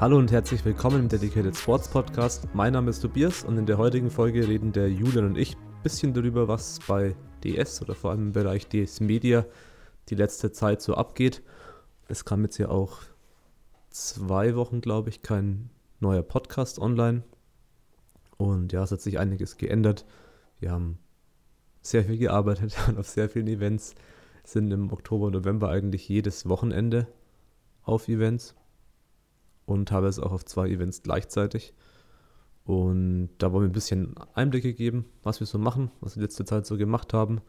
Hallo und herzlich willkommen im Dedicated Sports Podcast. Mein Name ist Tobias und in der heutigen Folge reden der Julian und ich ein bisschen darüber, was bei DS oder vor allem im Bereich DS Media die letzte Zeit so abgeht. Es kam jetzt ja auch zwei Wochen, glaube ich, kein neuer Podcast online. Und ja, es hat sich einiges geändert. Wir haben sehr viel gearbeitet und auf sehr vielen Events. Sind im Oktober und November eigentlich jedes Wochenende auf Events und habe es auch auf zwei Events gleichzeitig. Und da wollen wir ein bisschen Einblicke geben, was wir so machen, was wir letzte Zeit so gemacht haben.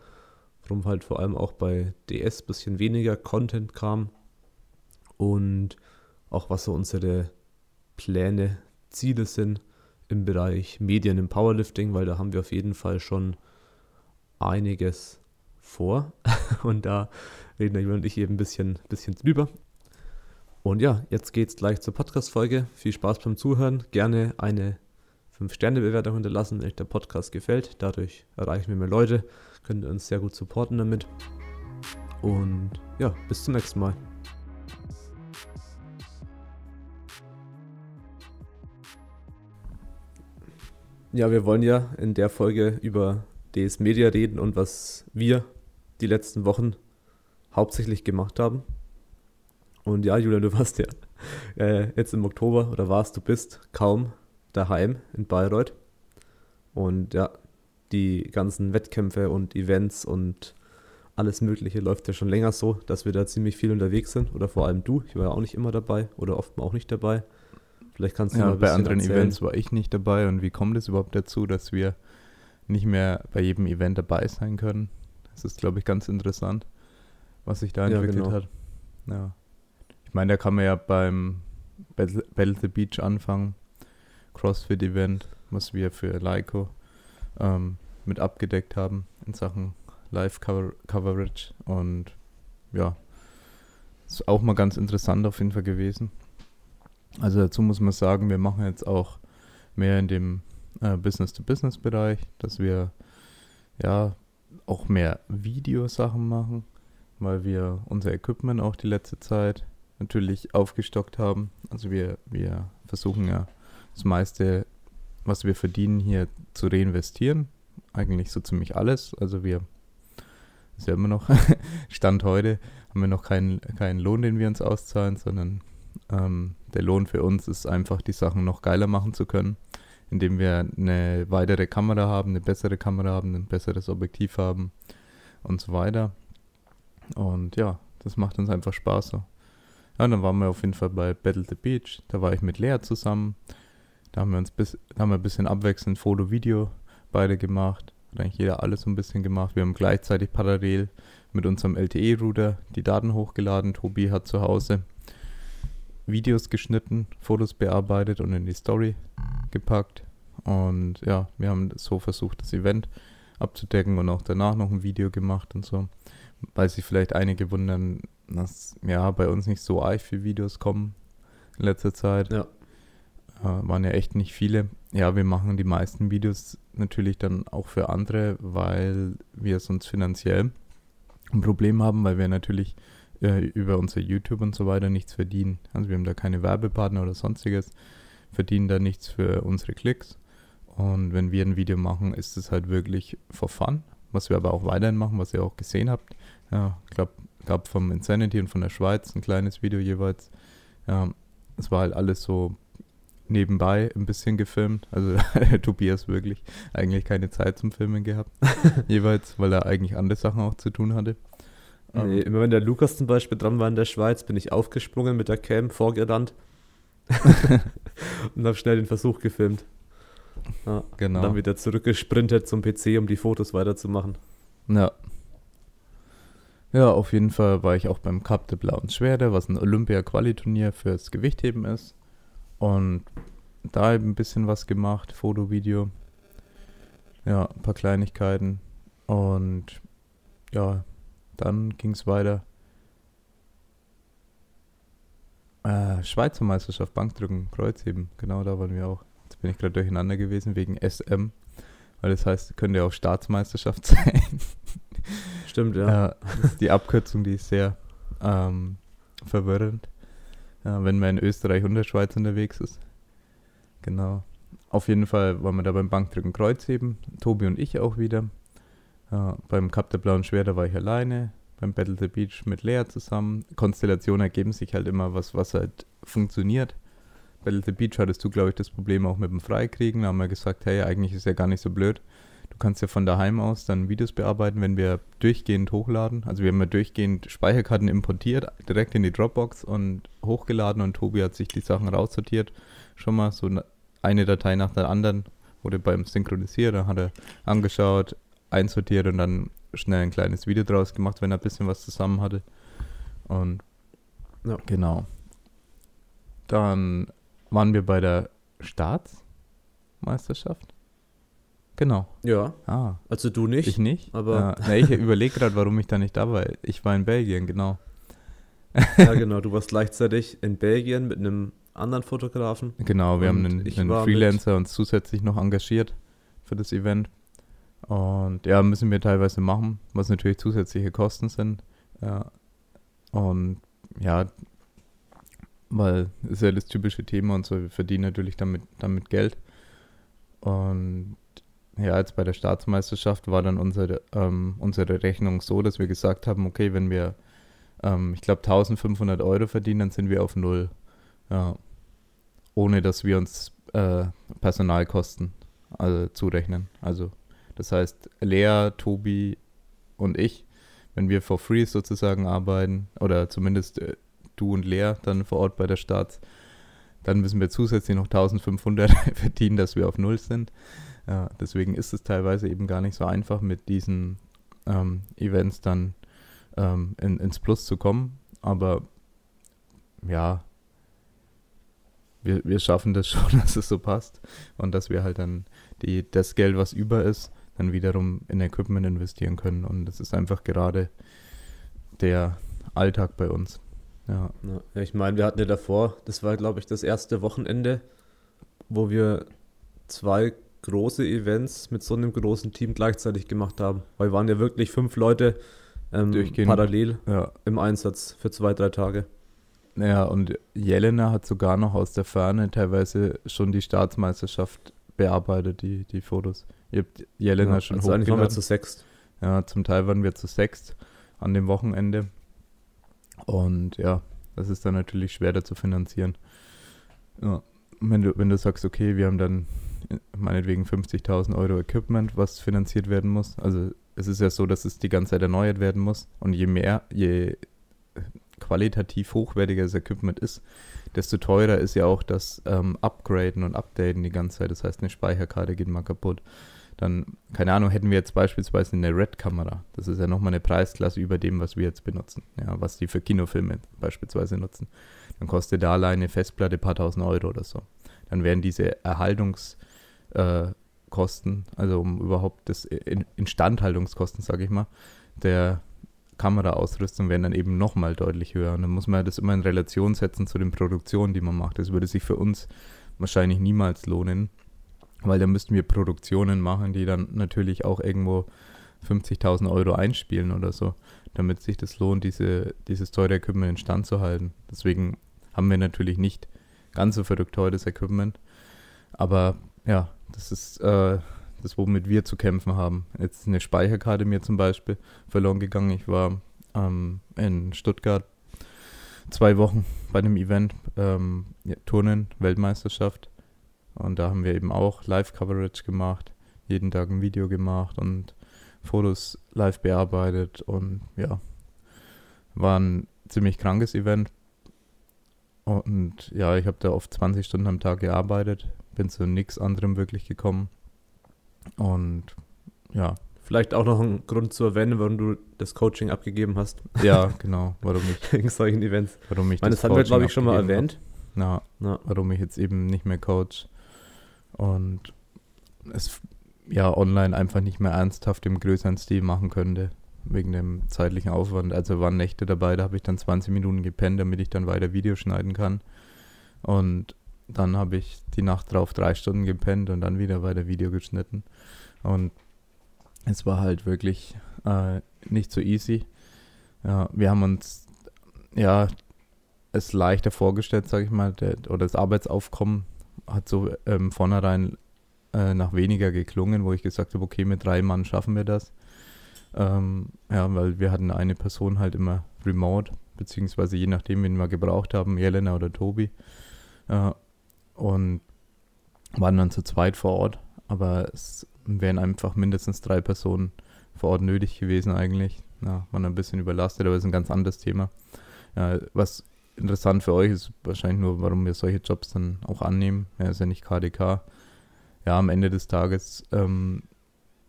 Warum halt vor allem auch bei DS ein bisschen weniger Content kam. Und auch was so unsere Pläne, Ziele sind im Bereich Medien im Powerlifting, weil da haben wir auf jeden Fall schon einiges vor. und da reden der Julian und ich eben ein bisschen, bisschen drüber. Und ja, jetzt geht's gleich zur Podcast-Folge. Viel Spaß beim Zuhören. Gerne eine 5-Sterne-Bewertung hinterlassen, wenn euch der Podcast gefällt. Dadurch erreichen wir mehr Leute, könnt uns sehr gut supporten damit. Und ja, bis zum nächsten Mal. Ja, wir wollen ja in der Folge über DS Media reden und was wir die letzten Wochen hauptsächlich gemacht haben. Und ja, Julian, du warst ja äh, jetzt im Oktober oder warst, du bist kaum daheim in Bayreuth. Und ja, die ganzen Wettkämpfe und Events und alles Mögliche läuft ja schon länger so, dass wir da ziemlich viel unterwegs sind. Oder vor allem du. Ich war ja auch nicht immer dabei oder oft auch nicht dabei. Vielleicht kannst du ja, mal ein bei anderen erzählen. Events war ich nicht dabei. Und wie kommt es überhaupt dazu, dass wir nicht mehr bei jedem Event dabei sein können? Das ist, glaube ich, ganz interessant, was sich da entwickelt ja, genau. hat. Ja. Ich meine, da kann man ja beim Battle, the Beach anfangen. CrossFit-Event, was wir für Leico ähm, mit abgedeckt haben in Sachen Live-Coverage. Und ja, ist auch mal ganz interessant auf jeden Fall gewesen. Also dazu muss man sagen, wir machen jetzt auch mehr in dem äh, Business-to-Business-Bereich, dass wir ja auch mehr Videosachen machen, weil wir unser Equipment auch die letzte Zeit natürlich aufgestockt haben. Also wir, wir versuchen ja das meiste, was wir verdienen, hier zu reinvestieren. Eigentlich so ziemlich alles. Also wir, ist ja immer noch, Stand heute, haben wir noch keinen, keinen Lohn, den wir uns auszahlen, sondern ähm, der Lohn für uns ist einfach, die Sachen noch geiler machen zu können, indem wir eine weitere Kamera haben, eine bessere Kamera haben, ein besseres Objektiv haben und so weiter. Und ja, das macht uns einfach Spaß so. Ja, dann waren wir auf jeden Fall bei Battle the Beach. Da war ich mit Lea zusammen. Da haben wir uns bis, haben wir ein bisschen abwechselnd Foto, Video beide gemacht. Hat eigentlich jeder alles so ein bisschen gemacht. Wir haben gleichzeitig parallel mit unserem LTE-Router die Daten hochgeladen. Tobi hat zu Hause Videos geschnitten, Fotos bearbeitet und in die Story gepackt. Und ja, wir haben so versucht, das Event abzudecken und auch danach noch ein Video gemacht und so. Weil sich vielleicht einige wundern, dass ja bei uns nicht so arg viele Videos kommen in letzter Zeit. Ja. Äh, waren ja echt nicht viele. Ja, wir machen die meisten Videos natürlich dann auch für andere, weil wir sonst finanziell ein Problem haben, weil wir natürlich äh, über unser YouTube und so weiter nichts verdienen. Also wir haben da keine Werbepartner oder sonstiges, verdienen da nichts für unsere Klicks. Und wenn wir ein Video machen, ist es halt wirklich for fun, was wir aber auch weiterhin machen, was ihr auch gesehen habt. Ja, ich glaube, gab vom Insanity und von der Schweiz ein kleines Video jeweils. Ja, es war halt alles so nebenbei ein bisschen gefilmt. Also Tobias wirklich eigentlich keine Zeit zum Filmen gehabt. jeweils, weil er eigentlich andere Sachen auch zu tun hatte. Nee, um, immer wenn der Lukas zum Beispiel dran war in der Schweiz, bin ich aufgesprungen mit der Cam, vorgerannt und habe schnell den Versuch gefilmt. Ja, genau. Und dann wieder zurückgesprintet zum PC, um die Fotos weiterzumachen. Ja, ja, auf jeden Fall war ich auch beim Cup de Blauen Schwerde, was ein Olympia-Quali-Turnier fürs Gewichtheben ist. Und da eben ein bisschen was gemacht, Foto, Video. Ja, ein paar Kleinigkeiten. Und ja, dann ging es weiter. Äh, Schweizer Meisterschaft, Bankdrücken, Kreuzheben, genau da waren wir auch. Jetzt bin ich gerade durcheinander gewesen wegen SM. weil das heißt, könnte ja auch Staatsmeisterschaft sein. Stimmt, ja. ja die Abkürzung, die ist sehr ähm, verwirrend, ja, wenn man in Österreich und der Schweiz unterwegs ist. Genau. Auf jeden Fall waren wir da beim Bankdrücken Kreuzheben, Tobi und ich auch wieder. Ja, beim Cup der Blauen Schwerter war ich alleine, beim Battle the Beach mit Lea zusammen. Konstellationen ergeben sich halt immer was, was halt funktioniert. Battle the Beach hattest du, glaube ich, das Problem auch mit dem Freikriegen. Da haben wir gesagt, hey, eigentlich ist ja gar nicht so blöd. Du kannst ja von daheim aus dann Videos bearbeiten, wenn wir durchgehend hochladen. Also wir haben ja durchgehend Speicherkarten importiert, direkt in die Dropbox und hochgeladen und Tobi hat sich die Sachen raussortiert. Schon mal so eine Datei nach der anderen wurde beim Synchronisieren, hat er angeschaut, einsortiert und dann schnell ein kleines Video draus gemacht, wenn er ein bisschen was zusammen hatte. Und ja. genau. Dann waren wir bei der Staatsmeisterschaft. Genau. Ja. Ah. Also du nicht. Ich nicht. Aber ja, na, ich überlege gerade, warum ich da nicht da war. Ich war in Belgien, genau. ja, genau. Du warst gleichzeitig in Belgien mit einem anderen Fotografen. Genau, wir haben einen, einen Freelancer uns zusätzlich noch engagiert für das Event. Und ja, müssen wir teilweise machen, was natürlich zusätzliche Kosten sind. Ja. Und ja, weil ist ja das typische Thema und so, wir verdienen natürlich damit, damit Geld. Und ja, jetzt bei der Staatsmeisterschaft war dann unsere, ähm, unsere Rechnung so, dass wir gesagt haben, okay, wenn wir, ähm, ich glaube, 1500 Euro verdienen, dann sind wir auf Null. Ja. Ohne dass wir uns äh, Personalkosten also, zurechnen. Also das heißt, Lea, Tobi und ich, wenn wir for free sozusagen arbeiten, oder zumindest äh, du und Lea dann vor Ort bei der Stadt, dann müssen wir zusätzlich noch 1500 verdienen, dass wir auf Null sind. Ja, deswegen ist es teilweise eben gar nicht so einfach, mit diesen ähm, Events dann ähm, in, ins Plus zu kommen. Aber ja, wir, wir schaffen das schon, dass es so passt und dass wir halt dann die, das Geld, was über ist, dann wiederum in Equipment investieren können. Und das ist einfach gerade der Alltag bei uns. Ja. ja ich meine, wir hatten ja davor, das war glaube ich das erste Wochenende, wo wir zwei große Events mit so einem großen Team gleichzeitig gemacht haben. Weil wir waren ja wirklich fünf Leute ähm, parallel ja. im Einsatz für zwei, drei Tage. Ja, und Jelena hat sogar noch aus der Ferne teilweise schon die Staatsmeisterschaft bearbeitet, die, die Fotos. Ihr habt Jelena ja, schon also hochgeladen. waren wir zu sechst. Ja, zum Teil waren wir zu sechst an dem Wochenende. Und ja, das ist dann natürlich schwerer zu finanzieren. Ja, wenn du, wenn du sagst, okay, wir haben dann meinetwegen 50.000 Euro Equipment, was finanziert werden muss. Also es ist ja so, dass es die ganze Zeit erneuert werden muss. Und je mehr, je qualitativ hochwertiger das Equipment ist, desto teurer ist ja auch das ähm, Upgraden und Updaten die ganze Zeit. Das heißt, eine Speicherkarte geht mal kaputt. Dann, keine Ahnung, hätten wir jetzt beispielsweise eine Red-Kamera. Das ist ja nochmal eine Preisklasse über dem, was wir jetzt benutzen. Ja, was die für Kinofilme beispielsweise nutzen. Dann kostet da alleine eine Festplatte ein paar tausend Euro oder so. Dann wären diese Erhaltungskosten, äh, also um überhaupt das in Instandhaltungskosten, sage ich mal, der Kameraausrüstung wären dann eben nochmal deutlich höher. Und dann muss man das immer in Relation setzen zu den Produktionen, die man macht. Das würde sich für uns wahrscheinlich niemals lohnen weil da müssten wir Produktionen machen, die dann natürlich auch irgendwo 50.000 Euro einspielen oder so, damit sich das lohnt, diese, dieses teure Equipment in Stand zu halten. Deswegen haben wir natürlich nicht ganz so verrückt teures Equipment, aber ja, das ist äh, das, womit wir zu kämpfen haben. Jetzt ist eine Speicherkarte mir zum Beispiel verloren gegangen. Ich war ähm, in Stuttgart zwei Wochen bei einem Event, ähm, ja, Turnen, Weltmeisterschaft und da haben wir eben auch Live-Coverage gemacht, jeden Tag ein Video gemacht und Fotos live bearbeitet und ja, war ein ziemlich krankes Event. Und ja, ich habe da oft 20 Stunden am Tag gearbeitet, bin zu nichts anderem wirklich gekommen. Und ja. Vielleicht auch noch ein Grund zu erwähnen, warum du das Coaching abgegeben hast. Ja, genau, warum ich. Wegen solchen Events. Warum ich meine, das, das haben wir, glaube ich, schon mal erwähnt. Na, ja. warum ich jetzt eben nicht mehr coach und es ja online einfach nicht mehr ernsthaft im größeren Stil machen könnte, wegen dem zeitlichen Aufwand. Also waren Nächte dabei, da habe ich dann 20 Minuten gepennt, damit ich dann weiter Video schneiden kann. Und dann habe ich die Nacht drauf drei Stunden gepennt und dann wieder weiter Video geschnitten. Und es war halt wirklich äh, nicht so easy. Ja, wir haben uns ja es leichter vorgestellt, sage ich mal, der, oder das Arbeitsaufkommen hat so ähm, vornherein äh, nach weniger geklungen, wo ich gesagt habe, okay, mit drei Mann schaffen wir das. Ähm, ja, weil wir hatten eine Person halt immer remote, beziehungsweise je nachdem, wen wir gebraucht haben, Jelena oder Tobi. Äh, und waren dann zu zweit vor Ort, aber es wären einfach mindestens drei Personen vor Ort nötig gewesen eigentlich. Ja, waren ein bisschen überlastet, aber ist ein ganz anderes Thema. Ja, was interessant für euch ist wahrscheinlich nur, warum wir solche Jobs dann auch annehmen. Ja, ist ja nicht KDK. Ja, am Ende des Tages ähm,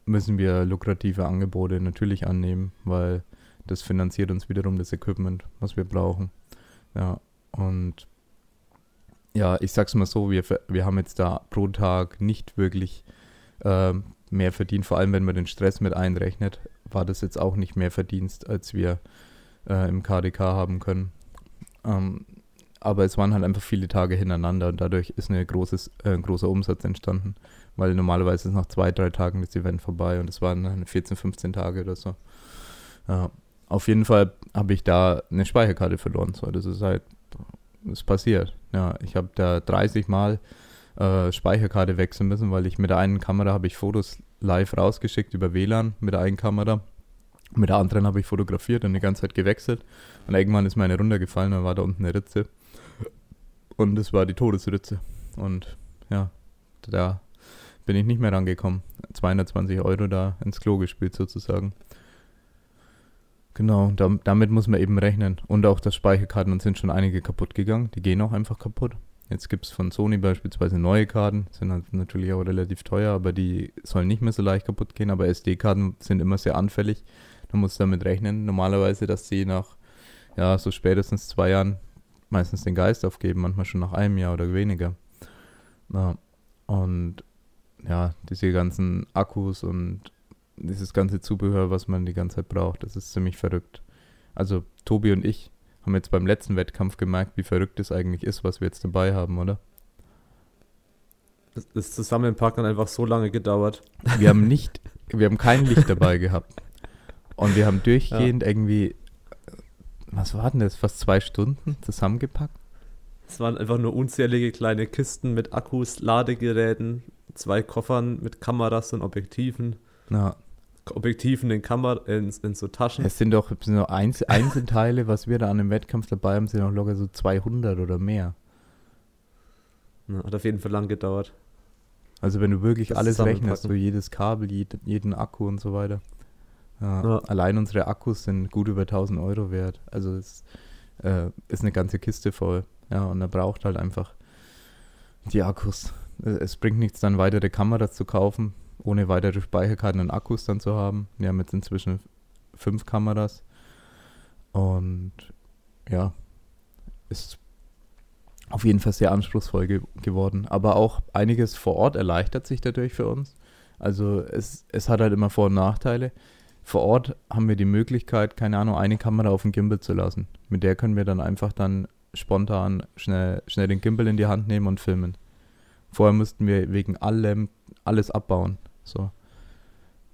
müssen wir lukrative Angebote natürlich annehmen, weil das finanziert uns wiederum das Equipment, was wir brauchen. Ja, und ja, ich sag's mal so, wir, wir haben jetzt da pro Tag nicht wirklich äh, mehr verdient, vor allem wenn man den Stress mit einrechnet, war das jetzt auch nicht mehr Verdienst, als wir äh, im KDK haben können. Ähm, aber es waren halt einfach viele Tage hintereinander und dadurch ist eine großes, äh, ein großer Umsatz entstanden, weil normalerweise ist nach zwei, drei Tagen das Event vorbei und es waren 14, 15 Tage oder so. Ja, auf jeden Fall habe ich da eine Speicherkarte verloren. So, das ist halt, das passiert. Ja, ich habe da 30 Mal äh, Speicherkarte wechseln müssen, weil ich mit der einen Kamera habe ich Fotos live rausgeschickt über WLAN mit der einen Kamera. Mit der anderen habe ich fotografiert und die ganze Zeit gewechselt. Und irgendwann ist meine runtergefallen und war da unten eine Ritze. Und es war die Todesritze. Und ja, da bin ich nicht mehr rangekommen. 220 Euro da ins Klo gespielt sozusagen. Genau, da, damit muss man eben rechnen. Und auch das Speicherkarten, und sind schon einige kaputt gegangen. Die gehen auch einfach kaputt. Jetzt gibt es von Sony beispielsweise neue Karten, sind halt natürlich auch relativ teuer, aber die sollen nicht mehr so leicht kaputt gehen. Aber SD-Karten sind immer sehr anfällig. Man muss damit rechnen, normalerweise, dass sie nach ja, so spätestens zwei Jahren meistens den Geist aufgeben, manchmal schon nach einem Jahr oder weniger. Ja, und ja, diese ganzen Akkus und dieses ganze Zubehör, was man die ganze Zeit braucht, das ist ziemlich verrückt. Also Tobi und ich haben jetzt beim letzten Wettkampf gemerkt, wie verrückt es eigentlich ist, was wir jetzt dabei haben, oder? Das Zusammenpacken hat einfach so lange gedauert. Wir haben nicht, wir haben kein Licht dabei gehabt. Und wir haben durchgehend ja. irgendwie, was war denn das, fast zwei Stunden zusammengepackt? Es waren einfach nur unzählige kleine Kisten mit Akkus, Ladegeräten, zwei Koffern mit Kameras und Objektiven. Ja. Objektiven in, Kamera, in, in so Taschen. Es sind doch sind nur Einzel Einzelteile, was wir da an dem Wettkampf dabei haben, sind auch locker so 200 oder mehr. Ja, hat auf jeden Fall lang gedauert. Also wenn du wirklich das alles rechnest, so jedes Kabel, jeden, jeden Akku und so weiter. Ja, ja. Allein unsere Akkus sind gut über 1000 Euro wert. Also es äh, ist eine ganze Kiste voll. Ja, und er braucht halt einfach die Akkus. Es bringt nichts, dann weitere Kameras zu kaufen, ohne weitere Speicherkarten und Akkus dann zu haben. Wir haben jetzt inzwischen fünf Kameras. Und ja, ist auf jeden Fall sehr anspruchsvoll ge geworden. Aber auch einiges vor Ort erleichtert sich dadurch für uns. Also es, es hat halt immer Vor- und Nachteile. Vor Ort haben wir die Möglichkeit, keine Ahnung, eine Kamera auf den Gimbal zu lassen. Mit der können wir dann einfach dann spontan schnell, schnell den Gimbal in die Hand nehmen und filmen. Vorher mussten wir wegen allem alles abbauen. So.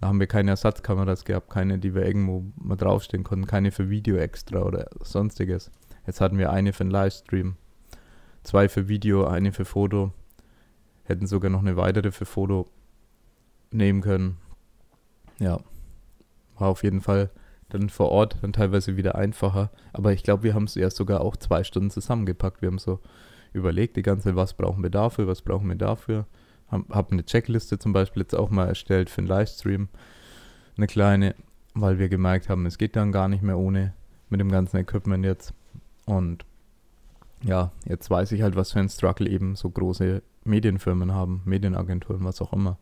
Da haben wir keine Ersatzkameras gehabt, keine, die wir irgendwo mal draufstehen konnten, keine für Video extra oder sonstiges. Jetzt hatten wir eine für den Livestream, zwei für Video, eine für Foto, hätten sogar noch eine weitere für Foto nehmen können. Ja, war auf jeden Fall dann vor Ort dann teilweise wieder einfacher. Aber ich glaube, wir haben es ja sogar auch zwei Stunden zusammengepackt. Wir haben so überlegt die ganze was brauchen wir dafür, was brauchen wir dafür. Habe hab eine Checkliste zum Beispiel jetzt auch mal erstellt für einen Livestream. Eine kleine, weil wir gemerkt haben, es geht dann gar nicht mehr ohne mit dem ganzen Equipment jetzt. Und ja, jetzt weiß ich halt, was für ein Struggle eben so große Medienfirmen haben, Medienagenturen, was auch immer.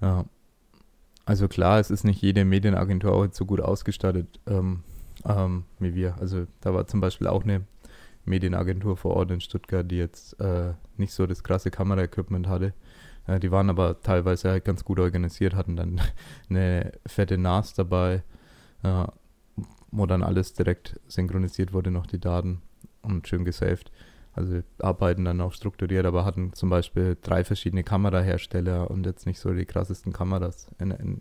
Ja, also klar, es ist nicht jede Medienagentur auch so gut ausgestattet ähm, ähm, wie wir. Also da war zum Beispiel auch eine Medienagentur vor Ort in Stuttgart, die jetzt äh, nicht so das krasse Kameraequipment hatte. Äh, die waren aber teilweise halt ganz gut organisiert, hatten dann eine fette NAS dabei, äh, wo dann alles direkt synchronisiert wurde, noch die Daten und schön gesaved. Also wir arbeiten dann auch strukturiert, aber hatten zum Beispiel drei verschiedene Kamerahersteller und jetzt nicht so die krassesten Kameras in, in,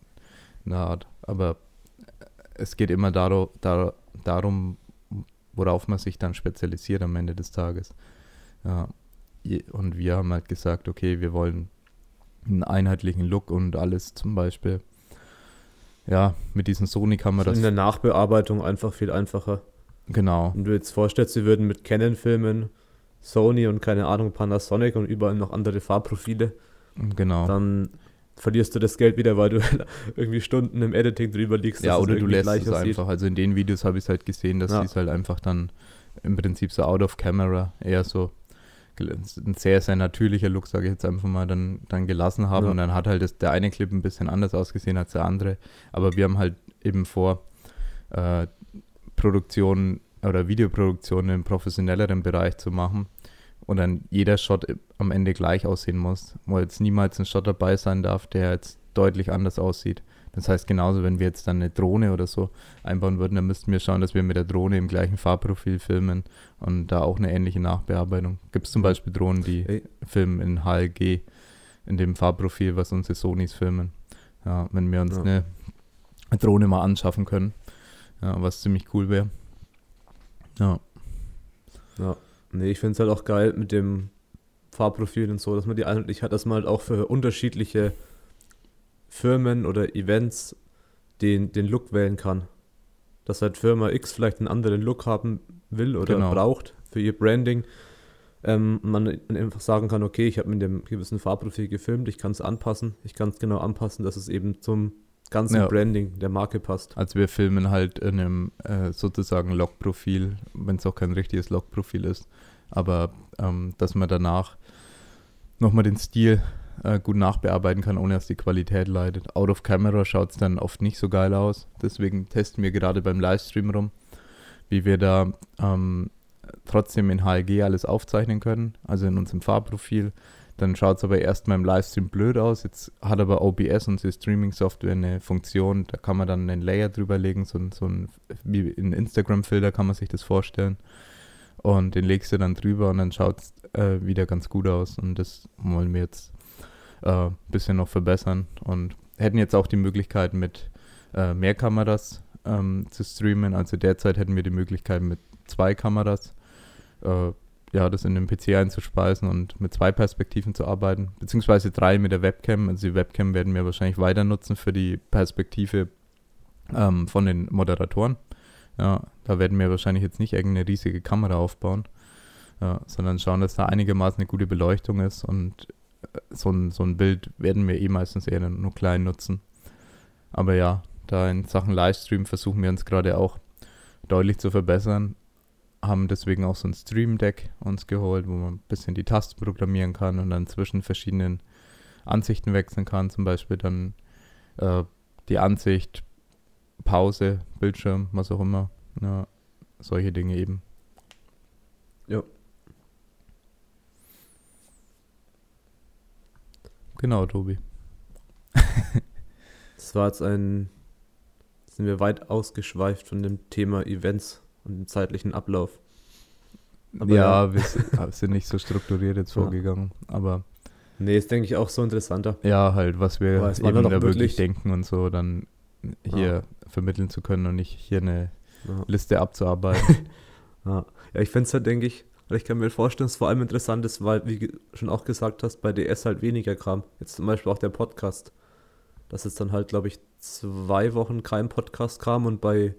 in der Art. Aber es geht immer daro, dar, darum, worauf man sich dann spezialisiert am Ende des Tages. Ja, und wir haben halt gesagt, okay, wir wollen einen einheitlichen Look und alles zum Beispiel. Ja, mit diesen Sony-Kameras. In der Nachbearbeitung einfach viel einfacher. Genau. Wenn du jetzt vorstellst, sie würden mit Canon filmen, Sony und keine Ahnung, Panasonic und überall noch andere Farbprofile. Genau. Dann verlierst du das Geld wieder, weil du irgendwie Stunden im Editing drüber liegst. Ja, oder du lässt es einfach. Also in den Videos habe ich es halt gesehen, dass ja. sie es halt einfach dann im Prinzip so out of camera eher so ein sehr, sehr natürlicher Look, sage ich jetzt einfach mal, dann, dann gelassen haben. Ja. Und dann hat halt das, der eine Clip ein bisschen anders ausgesehen als der andere. Aber wir haben halt eben vor, äh, Produktion oder Videoproduktion im professionelleren Bereich zu machen und dann jeder Shot am Ende gleich aussehen muss, wo jetzt niemals ein Shot dabei sein darf, der jetzt deutlich anders aussieht. Das heißt, genauso, wenn wir jetzt dann eine Drohne oder so einbauen würden, dann müssten wir schauen, dass wir mit der Drohne im gleichen Farbprofil filmen und da auch eine ähnliche Nachbearbeitung. Gibt es zum Beispiel Drohnen, die hey. filmen in HLG, in dem Farbprofil, was unsere Sonys filmen. Ja, wenn wir uns ja. eine Drohne mal anschaffen können, ja, was ziemlich cool wäre. Ja. Ja. Nee, ich finde es halt auch geil mit dem Farbprofil und so, dass man die eigentlich hat, dass man halt auch für unterschiedliche Firmen oder Events den, den Look wählen kann. Dass halt Firma X vielleicht einen anderen Look haben will oder genau. braucht für ihr Branding. Ähm, man einfach sagen kann, okay, ich habe mit dem gewissen Farbprofil gefilmt, ich kann es anpassen, ich kann es genau anpassen, dass es eben zum ganzen ja. Branding der Marke passt. Also wir filmen halt in einem äh, sozusagen Logprofil, wenn es auch kein richtiges Logprofil ist, aber ähm, dass man danach nochmal den Stil äh, gut nachbearbeiten kann, ohne dass die Qualität leidet. Out of Camera schaut es dann oft nicht so geil aus. Deswegen testen wir gerade beim Livestream rum, wie wir da ähm, trotzdem in HLG alles aufzeichnen können, also in unserem Farbprofil. Dann schaut es aber erstmal im Livestream blöd aus. Jetzt hat aber OBS, unsere Streaming-Software, eine Funktion, da kann man dann einen Layer drüber legen, so, so ein, wie ein Instagram-Filter kann man sich das vorstellen. Und den legst du dann drüber und dann schaut es äh, wieder ganz gut aus. Und das wollen wir jetzt ein äh, bisschen noch verbessern und hätten jetzt auch die Möglichkeit mit äh, mehr Kameras ähm, zu streamen. Also derzeit hätten wir die Möglichkeit mit zwei Kameras äh, ja, das in den PC einzuspeisen und mit zwei Perspektiven zu arbeiten, beziehungsweise drei mit der Webcam. Also die Webcam werden wir wahrscheinlich weiter nutzen für die Perspektive ähm, von den Moderatoren. Ja, da werden wir wahrscheinlich jetzt nicht irgendeine riesige Kamera aufbauen, ja, sondern schauen, dass da einigermaßen eine gute Beleuchtung ist und so ein, so ein Bild werden wir eh meistens eher nur klein nutzen. Aber ja, da in Sachen Livestream versuchen wir uns gerade auch deutlich zu verbessern. Haben deswegen auch so ein Stream Deck uns geholt, wo man ein bisschen die Tasten programmieren kann und dann zwischen verschiedenen Ansichten wechseln kann. Zum Beispiel dann äh, die Ansicht, Pause, Bildschirm, was auch immer. Ja, solche Dinge eben. Ja, Genau, Tobi. das war jetzt ein. Sind wir weit ausgeschweift von dem Thema Events und dem zeitlichen Ablauf. Aber ja, ja. wir sind nicht so strukturiert jetzt vorgegangen, aber. Nee, ist denke ich auch so interessanter. Ja, halt, was wir eben da wirklich denken und so dann hier ja. vermitteln zu können und nicht hier eine ja. Liste abzuarbeiten. ja. ja, ich finde es halt, denke ich, weil ich kann mir vorstellen, dass es vor allem interessant ist, weil, wie du schon auch gesagt hast, bei DS halt weniger kam. Jetzt zum Beispiel auch der Podcast. Dass jetzt dann halt, glaube ich, zwei Wochen kein Podcast kam und bei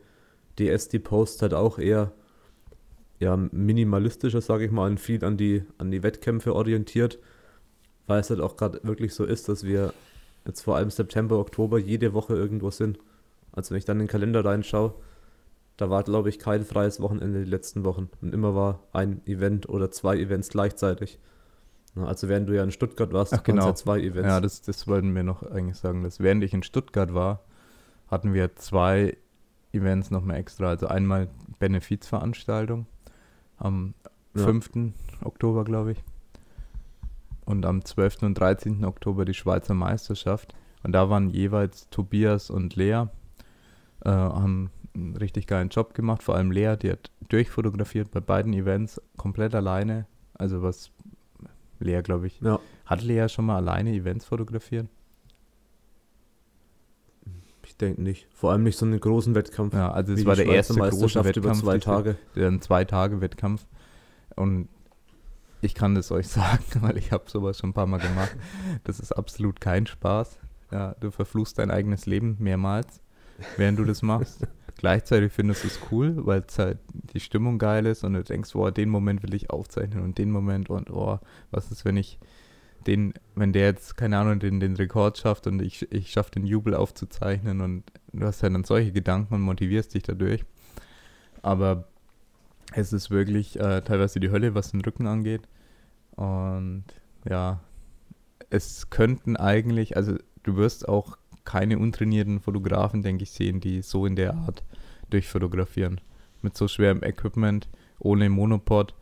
DS die Post halt auch eher ja, minimalistischer, sage ich mal, und viel an die, an die Wettkämpfe orientiert, weil es halt auch gerade wirklich so ist, dass wir jetzt vor allem September, Oktober jede Woche irgendwo sind. Also wenn ich dann in den Kalender reinschaue, da war, glaube ich, kein freies Wochenende die letzten Wochen. Und immer war ein Event oder zwei Events gleichzeitig. Also während du ja in Stuttgart warst, Ach, genau. ja zwei Events. Ja, das, das wollten wir noch eigentlich sagen. Dass während ich in Stuttgart war, hatten wir zwei Events nochmal extra. Also einmal Benefizveranstaltung am ja. 5. Oktober, glaube ich. Und am 12. und 13. Oktober die Schweizer Meisterschaft. Und da waren jeweils Tobias und Lea, äh, haben einen richtig geilen Job gemacht, vor allem Lea, die hat durchfotografiert bei beiden Events komplett alleine, Also was Lea, glaube ich. Ja. Hat Lea schon mal alleine Events fotografiert? Ich denke nicht. Vor allem nicht so einen großen Wettkampf. Ja, also es war der erste große Wettkampf über zwei Tage. Ein zwei Tage Wettkampf. Und ich kann das euch sagen, weil ich habe sowas schon ein paar Mal gemacht. Das ist absolut kein Spaß. Ja, du verfluchst dein eigenes Leben mehrmals, während du das machst. Gleichzeitig findest du es cool, weil halt die Stimmung geil ist und du denkst, boah, den Moment will ich aufzeichnen und den Moment und oh, was ist, wenn ich den, wenn der jetzt, keine Ahnung, den, den Rekord schafft und ich, ich schaffe den Jubel aufzuzeichnen und du hast ja dann solche Gedanken und motivierst dich dadurch. Aber es ist wirklich äh, teilweise die Hölle, was den Rücken angeht. Und ja, es könnten eigentlich, also du wirst auch keine untrainierten Fotografen, denke ich, sehen, die so in der Art durchfotografieren. Mit so schwerem Equipment, ohne Monopod,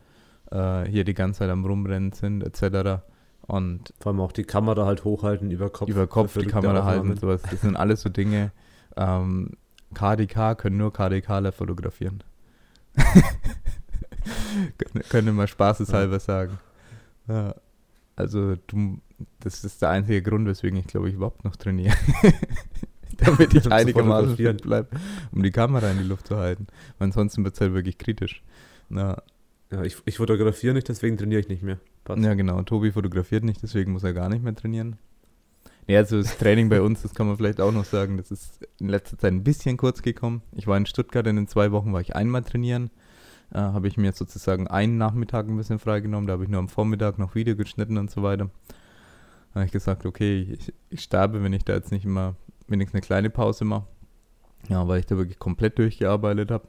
äh, hier die ganze Zeit am Rumrennen sind, etc. Und vor allem auch die Kamera halt hochhalten über Kopf. Über Kopf die Kamera halten und sowas. Das sind alles so Dinge. Ähm, KDK können nur KDKler fotografieren. Können wir spaßeshalber ja. sagen. Ja. Also du, das ist der einzige Grund, weswegen ich glaube ich überhaupt noch trainiere. Damit ich einigermaßen fit bleibe, um die Kamera in die Luft zu halten. Weil ansonsten wird es halt wirklich kritisch. Na, ja, ich, ich fotografiere nicht, deswegen trainiere ich nicht mehr. Passt. Ja, genau. Tobi fotografiert nicht, deswegen muss er gar nicht mehr trainieren. Ja, also das Training bei uns, das kann man vielleicht auch noch sagen, das ist in letzter Zeit ein bisschen kurz gekommen. Ich war in Stuttgart in den zwei Wochen, war ich einmal trainieren äh, habe ich mir sozusagen einen Nachmittag ein bisschen freigenommen. Da habe ich nur am Vormittag noch Video geschnitten und so weiter. Da habe ich gesagt, okay, ich, ich sterbe, wenn ich da jetzt nicht immer wenigstens eine kleine Pause mache. Ja, weil ich da wirklich komplett durchgearbeitet habe.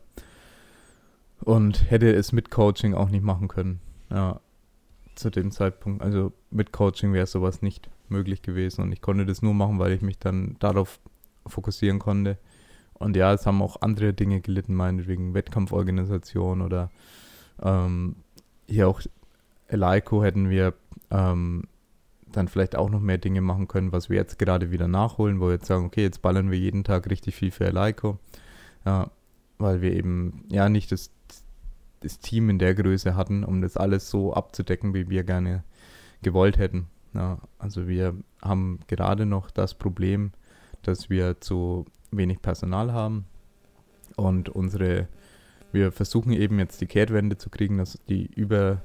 Und hätte es mit Coaching auch nicht machen können. Ja, zu dem Zeitpunkt. Also mit Coaching wäre sowas nicht möglich gewesen. Und ich konnte das nur machen, weil ich mich dann darauf fokussieren konnte. Und ja, es haben auch andere Dinge gelitten, meinetwegen Wettkampforganisation oder ähm, hier auch Eleiko hätten wir ähm, dann vielleicht auch noch mehr Dinge machen können, was wir jetzt gerade wieder nachholen, wo wir jetzt sagen, okay, jetzt ballern wir jeden Tag richtig viel für Eleiko, ja, weil wir eben ja nicht das, das Team in der Größe hatten, um das alles so abzudecken, wie wir gerne gewollt hätten. Ja, also wir haben gerade noch das Problem, dass wir zu wenig Personal haben und unsere, wir versuchen eben jetzt die Kehrtwende zu kriegen, dass die über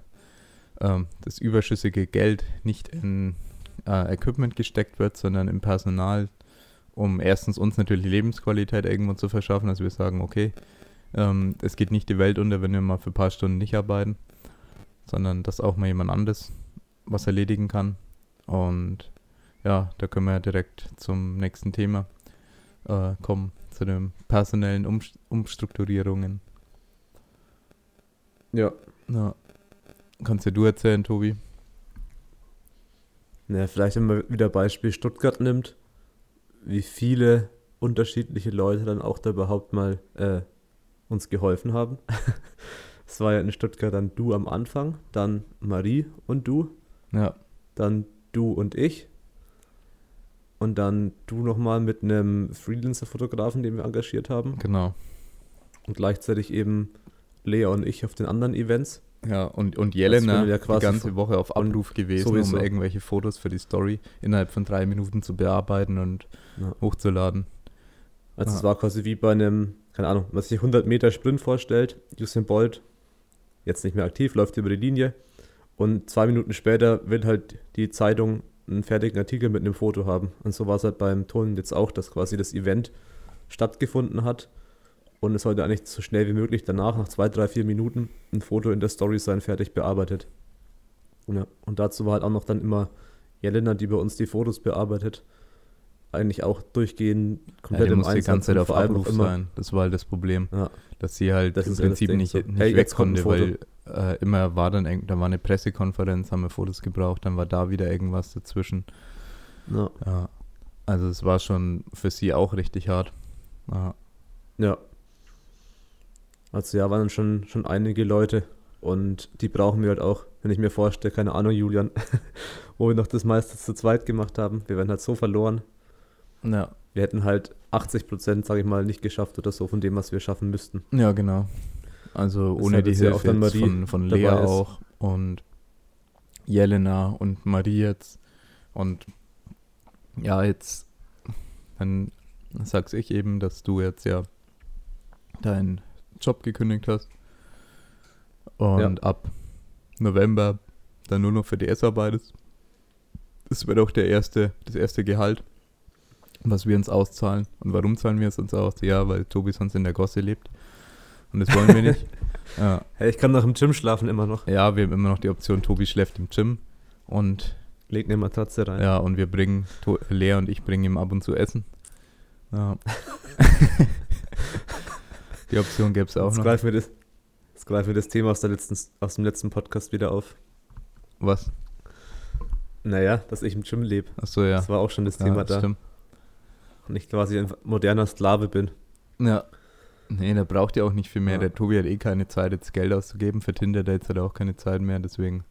ähm, das überschüssige Geld nicht in äh, Equipment gesteckt wird, sondern im Personal, um erstens uns natürlich Lebensqualität irgendwo zu verschaffen, dass wir sagen, okay, ähm, es geht nicht die Welt unter, wenn wir mal für ein paar Stunden nicht arbeiten, sondern dass auch mal jemand anderes was erledigen kann. Und ja, da können wir direkt zum nächsten Thema äh, kommen, zu den personellen um Umstrukturierungen. Ja. ja. Kannst ja du erzählen, Tobi? Naja, vielleicht wenn man wieder Beispiel Stuttgart nimmt, wie viele unterschiedliche Leute dann auch da überhaupt mal äh, uns geholfen haben. Es war ja in Stuttgart dann du am Anfang, dann Marie und du. Ja. Dann du und ich und dann du nochmal mit einem Freelancer-Fotografen, den wir engagiert haben. Genau. Und gleichzeitig eben Lea und ich auf den anderen Events. Ja, und, und Jelena ja die ganze Woche auf Abruf gewesen, sowieso. um irgendwelche Fotos für die Story innerhalb von drei Minuten zu bearbeiten und ja. hochzuladen. Also es war quasi wie bei einem, keine Ahnung, was sich 100 Meter Sprint vorstellt. Usain Bolt, jetzt nicht mehr aktiv, läuft über die Linie. Und zwei Minuten später will halt die Zeitung einen fertigen Artikel mit einem Foto haben. Und so war es halt beim Ton jetzt auch, dass quasi das Event stattgefunden hat und es sollte eigentlich so schnell wie möglich danach, nach zwei, drei, vier Minuten, ein Foto in der Story sein, fertig bearbeitet. Ja, und dazu war halt auch noch dann immer Jelena, die bei uns die Fotos bearbeitet, eigentlich auch durchgehend komplett ja, im Einsatz. die ganze Zeit auf Abruf sein. Das war halt das Problem, ja. dass sie halt das im Prinzip halt nicht, so. nicht hey, weg konnte, weil äh, immer war dann, da war eine Pressekonferenz, haben wir Fotos gebraucht, dann war da wieder irgendwas dazwischen. Ja. ja. Also es war schon für sie auch richtig hart. Ja. ja. Also ja, waren schon, schon einige Leute und die brauchen wir halt auch, wenn ich mir vorstelle, keine Ahnung, Julian, wo wir noch das meiste zu zweit gemacht haben. Wir werden halt so verloren. Ja. Wir hätten halt 80 Prozent, sage ich mal, nicht geschafft oder so von dem, was wir schaffen müssten. Ja, genau. Also ohne die Hilfe ja von, von Lea auch. Und Jelena und Marie jetzt. Und ja, jetzt dann sag's ich eben, dass du jetzt ja deinen Job gekündigt hast und ja. ab November dann nur noch für DS arbeitest. Das wird auch der erste, das erste Gehalt, was wir uns auszahlen. Und warum zahlen wir es uns aus? Ja, weil Tobi sonst in der Gosse lebt. Und das wollen wir nicht. ja. Hey, ich kann noch im Gym schlafen immer noch. Ja, wir haben immer noch die Option, Tobi schläft im Gym und legt eine Matratze rein. Ja, und wir bringen, Lea und ich bringen ihm ab und zu Essen. Ja. die Option gäbe es auch jetzt noch. Greifen wir das, jetzt greifen wir das Thema aus, der letzten, aus dem letzten Podcast wieder auf. Was? Naja, dass ich im Gym lebe. Achso, ja. Das war auch schon das Thema ja, das da. Stimmt. Und ich quasi ein moderner Sklave bin. Ja. Nee, da braucht ihr auch nicht viel mehr. Ja. Der Tobi hat eh keine Zeit, jetzt Geld auszugeben. Für Tinder Dates hat er auch keine Zeit mehr. Deswegen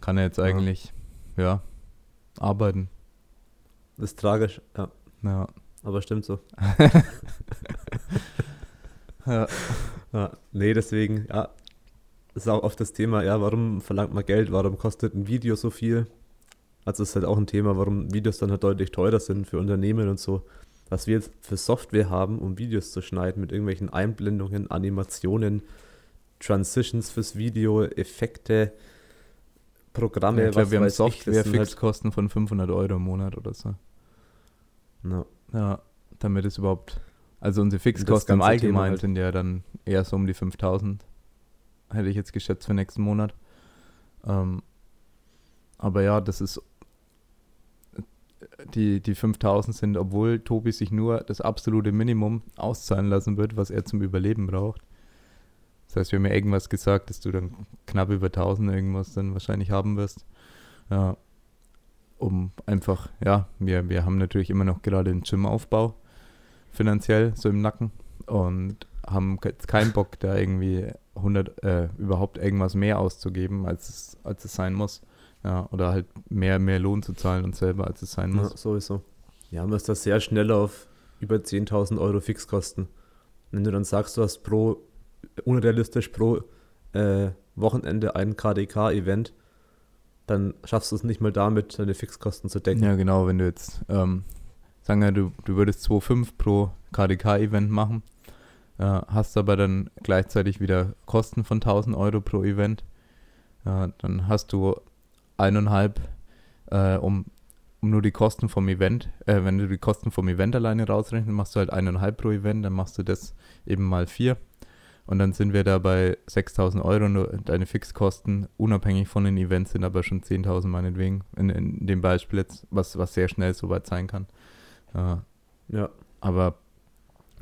kann er jetzt eigentlich, ja, ja arbeiten. Das ist tragisch, ja. Ja. Aber stimmt so. ja. ja. Nee, deswegen, ja, ist auch oft das Thema, ja, warum verlangt man Geld, warum kostet ein Video so viel? Also ist halt auch ein Thema, warum Videos dann halt deutlich teurer sind für Unternehmen und so. Was wir jetzt für Software haben, um Videos zu schneiden, mit irgendwelchen Einblendungen, Animationen, Transitions fürs Video, Effekte, Programme. Ja, ich glaube, wir haben Software-Fixkosten halt von 500 Euro im Monat oder so. No. Ja, damit es überhaupt. Also unsere Fixkosten im Allgemeinen halt. sind ja dann eher so um die 5000 hätte ich jetzt geschätzt für nächsten Monat. Ähm, aber ja, das ist die, die 5000 sind, obwohl Tobi sich nur das absolute Minimum auszahlen lassen wird, was er zum Überleben braucht. Das heißt, wir haben ja irgendwas gesagt, dass du dann knapp über 1000 irgendwas dann wahrscheinlich haben wirst. Ja, um einfach, ja, wir, wir haben natürlich immer noch gerade den Gymaufbau finanziell so im Nacken und haben jetzt keinen Bock, da irgendwie 100, äh, überhaupt irgendwas mehr auszugeben, als es, als es sein muss. Ja, oder halt mehr, mehr Lohn zu zahlen uns selber, als es sein muss. Ja, sowieso. Ja, man ist da sehr schnell auf über 10.000 Euro Fixkosten. Wenn du dann sagst, du hast pro, unrealistisch pro äh, Wochenende ein KDK-Event, dann schaffst du es nicht mal damit, deine Fixkosten zu decken. Ja, genau, wenn du jetzt, ähm, sagen wir, du, du würdest 2,5 pro KDK-Event machen, äh, hast aber dann gleichzeitig wieder Kosten von 1000 Euro pro Event. Äh, dann hast du eineinhalb, äh, um, um nur die Kosten vom Event, äh, wenn du die Kosten vom Event alleine rausrechnest, machst du halt eineinhalb pro Event, dann machst du das eben mal vier. Und dann sind wir da bei 6000 Euro. Nur deine Fixkosten, unabhängig von den Events, sind aber schon 10.000 meinetwegen. In, in dem Beispiel jetzt, was, was sehr schnell so weit sein kann. Äh, ja. Aber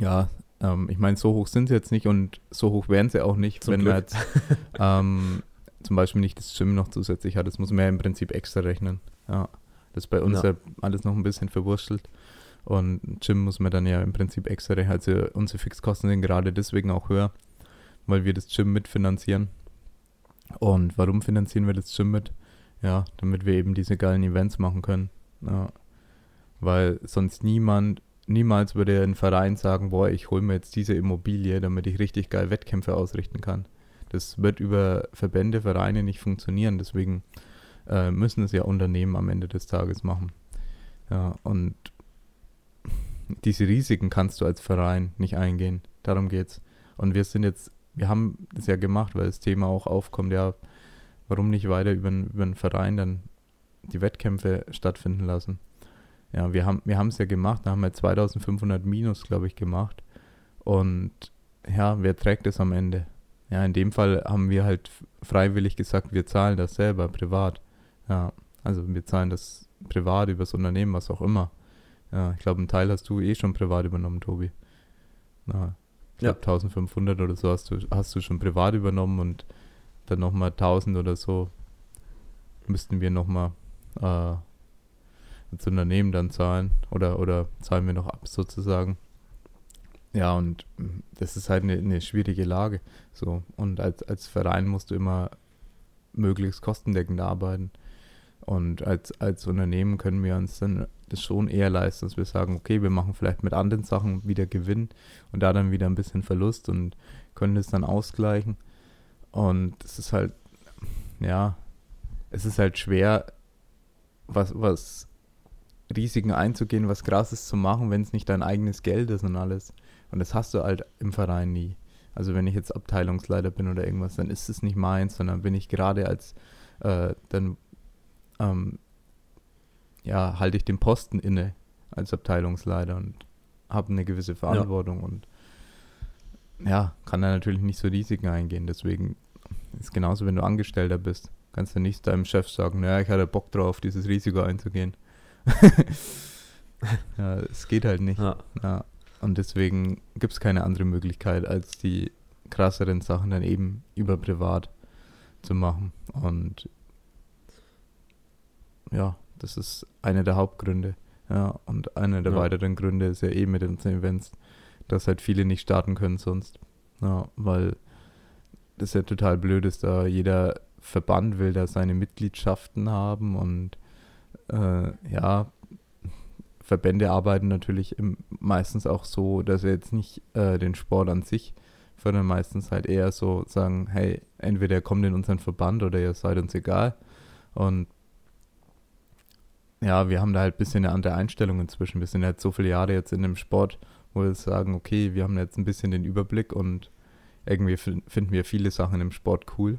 ja, ähm, ich meine, so hoch sind sie jetzt nicht und so hoch wären sie auch nicht, Zum wenn Glück. man jetzt ähm, zum Beispiel nicht das Gym noch zusätzlich hat. Das muss man ja im Prinzip extra rechnen. Ja, das ist bei uns ja. ja alles noch ein bisschen verwurschtelt. Und Gym muss man dann ja im Prinzip extra rechnen. Also unsere Fixkosten sind gerade deswegen auch höher, weil wir das Gym mitfinanzieren. Und warum finanzieren wir das Gym mit? Ja, damit wir eben diese geilen Events machen können. Ja. Weil sonst niemand niemals würde ein Verein sagen, boah, ich hole mir jetzt diese Immobilie, damit ich richtig geil Wettkämpfe ausrichten kann. Das wird über Verbände, Vereine nicht funktionieren. Deswegen äh, müssen es ja Unternehmen am Ende des Tages machen. Ja, und diese Risiken kannst du als Verein nicht eingehen. Darum geht's. Und wir sind jetzt, wir haben das ja gemacht, weil das Thema auch aufkommt, ja, warum nicht weiter über, über einen Verein dann die Wettkämpfe stattfinden lassen. Ja, wir haben wir es ja gemacht, da haben wir 2500 Minus, glaube ich, gemacht. Und ja, wer trägt es am Ende? Ja, in dem Fall haben wir halt freiwillig gesagt, wir zahlen das selber privat. Ja, also wir zahlen das privat über das Unternehmen, was auch immer. Ja, ich glaube, einen Teil hast du eh schon privat übernommen, Tobi. Ja, ich glaube, ja. 1500 oder so hast du, hast du schon privat übernommen und dann nochmal 1000 oder so müssten wir nochmal äh, das Unternehmen dann zahlen oder, oder zahlen wir noch ab sozusagen. Ja, und das ist halt eine, eine schwierige Lage. So. Und als, als Verein musst du immer möglichst kostendeckend arbeiten. Und als, als Unternehmen können wir uns dann das schon eher leisten, dass wir sagen, okay, wir machen vielleicht mit anderen Sachen wieder Gewinn und da dann wieder ein bisschen Verlust und können das dann ausgleichen. Und das ist halt, ja, es ist halt schwer, was, was Risiken einzugehen, was Krasses zu machen, wenn es nicht dein eigenes Geld ist und alles. Und das hast du halt im Verein nie. Also wenn ich jetzt Abteilungsleiter bin oder irgendwas, dann ist es nicht meins, sondern bin ich gerade als, äh, dann, ähm, ja, halte ich den Posten inne als Abteilungsleiter und habe eine gewisse Verantwortung ja. und ja, kann da natürlich nicht so Risiken eingehen. Deswegen ist es genauso, wenn du Angestellter bist. Kannst du nicht deinem Chef sagen, naja, ich hatte Bock drauf, dieses Risiko einzugehen. ja, es geht halt nicht. Ja. ja. Und deswegen gibt es keine andere Möglichkeit, als die krasseren Sachen dann eben über privat zu machen. Und ja, das ist einer der Hauptgründe. Ja, und einer der ja. weiteren Gründe ist ja eben mit den Events, dass halt viele nicht starten können sonst. Ja, weil das ja total blöd ist, da jeder Verband will da seine Mitgliedschaften haben und äh, ja, Verbände arbeiten natürlich im, meistens auch so, dass sie jetzt nicht äh, den Sport an sich fördern, meistens halt eher so sagen, hey, entweder ihr kommt in unseren Verband oder ihr seid uns egal. Und ja, wir haben da halt ein bisschen eine andere Einstellung inzwischen. Wir sind halt so viele Jahre jetzt in dem Sport, wo wir sagen, okay, wir haben jetzt ein bisschen den Überblick und irgendwie finden wir viele Sachen im Sport cool.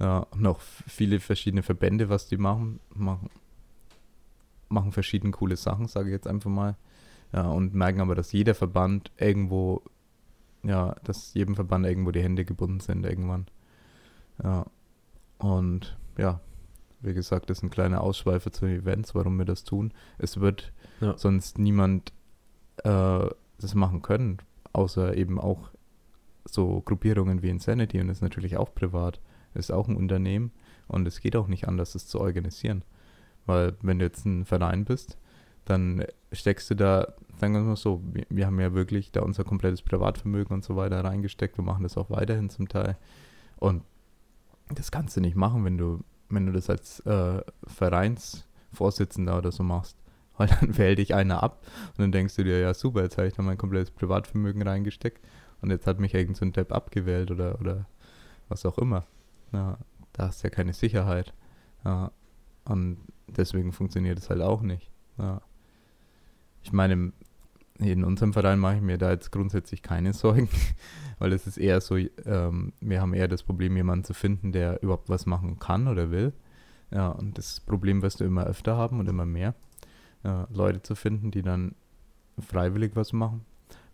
Ja, noch viele verschiedene Verbände, was die machen, machen, machen verschiedene coole Sachen, sage ich jetzt einfach mal. Ja, und merken aber, dass jeder Verband irgendwo, ja, dass jedem Verband irgendwo die Hände gebunden sind irgendwann. Ja. Und ja, wie gesagt, das sind kleine Ausschweife zu Events, warum wir das tun. Es wird ja. sonst niemand äh, das machen können, außer eben auch so Gruppierungen wie Insanity und ist natürlich auch privat, ist auch ein Unternehmen und es geht auch nicht anders, das zu organisieren. Weil wenn du jetzt ein Verein bist, dann steckst du da, sagen wir mal so, wir, wir, haben ja wirklich da unser komplettes Privatvermögen und so weiter reingesteckt und machen das auch weiterhin zum Teil. Und das kannst du nicht machen, wenn du, wenn du das als äh, Vereinsvorsitzender oder so machst. Weil dann wählt dich einer ab und dann denkst du dir, ja super, jetzt habe ich da mein komplettes Privatvermögen reingesteckt und jetzt hat mich irgend so ein Depp abgewählt oder, oder was auch immer. Ja, da hast du ja keine Sicherheit. Ja, und deswegen funktioniert es halt auch nicht. Ja. Ich meine, in unserem Verein mache ich mir da jetzt grundsätzlich keine Sorgen, weil es ist eher so, ähm, wir haben eher das Problem, jemanden zu finden, der überhaupt was machen kann oder will. Ja, und das Problem wirst du immer öfter haben und immer mehr. Ja, Leute zu finden, die dann freiwillig was machen.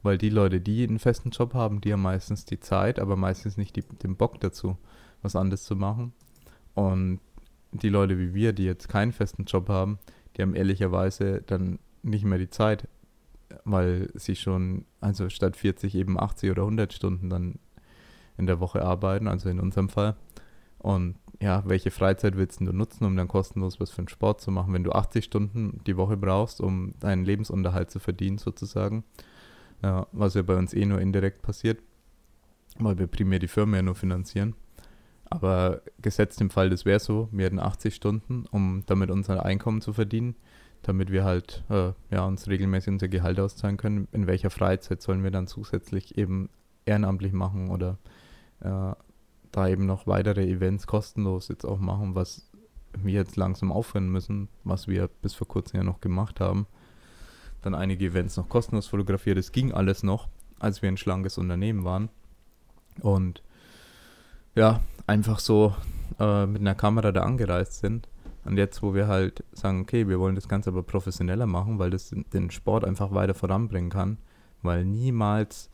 Weil die Leute, die einen festen Job haben, die haben meistens die Zeit, aber meistens nicht die, den Bock dazu, was anderes zu machen. Und die Leute wie wir, die jetzt keinen festen Job haben, die haben ehrlicherweise dann nicht mehr die Zeit, weil sie schon, also statt 40 eben 80 oder 100 Stunden dann in der Woche arbeiten, also in unserem Fall. Und ja, welche Freizeit willst du nutzen, um dann kostenlos was für einen Sport zu machen, wenn du 80 Stunden die Woche brauchst, um deinen Lebensunterhalt zu verdienen sozusagen, ja, was ja bei uns eh nur indirekt passiert, weil wir primär die Firma ja nur finanzieren. Aber gesetzt im Fall, das wäre so, wir hätten 80 Stunden, um damit unser Einkommen zu verdienen, damit wir halt äh, ja, uns regelmäßig unser Gehalt auszahlen können. In welcher Freizeit sollen wir dann zusätzlich eben ehrenamtlich machen oder äh, da eben noch weitere Events kostenlos jetzt auch machen, was wir jetzt langsam aufhören müssen, was wir bis vor kurzem ja noch gemacht haben. Dann einige Events noch kostenlos fotografiert. Es ging alles noch, als wir ein schlankes Unternehmen waren. Und ja, einfach so äh, mit einer Kamera da angereist sind. Und jetzt, wo wir halt sagen, okay, wir wollen das Ganze aber professioneller machen, weil das den Sport einfach weiter voranbringen kann, weil niemals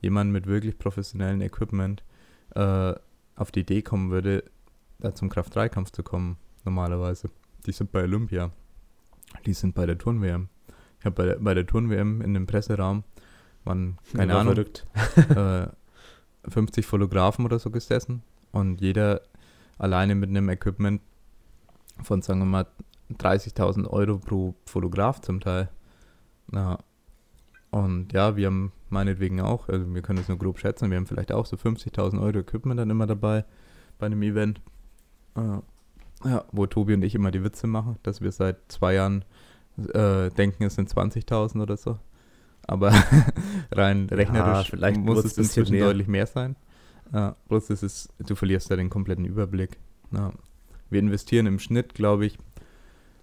jemand mit wirklich professionellem Equipment äh, auf die Idee kommen würde, da zum Kraft-3-Kampf zu kommen, normalerweise. Die sind bei Olympia. Die sind bei der Turn-WM. Ich habe bei der, bei der Turn-WM in dem Presseraum, waren, keine Ahnung, äh, 50 Fotografen oder so gesessen und jeder alleine mit einem Equipment von, sagen wir mal, 30.000 Euro pro Fotograf zum Teil. Ja. Und ja, wir haben meinetwegen auch, also wir können es nur grob schätzen, wir haben vielleicht auch so 50.000 Euro Equipment dann immer dabei bei einem Event. Ja. ja, wo Tobi und ich immer die Witze machen, dass wir seit zwei Jahren äh, denken, es sind 20.000 oder so. Aber rein rechnerisch ja, muss es inzwischen deutlich mehr sein. Ja, bloß ist es, du verlierst ja den kompletten Überblick. Ja. wir investieren im Schnitt, glaube ich,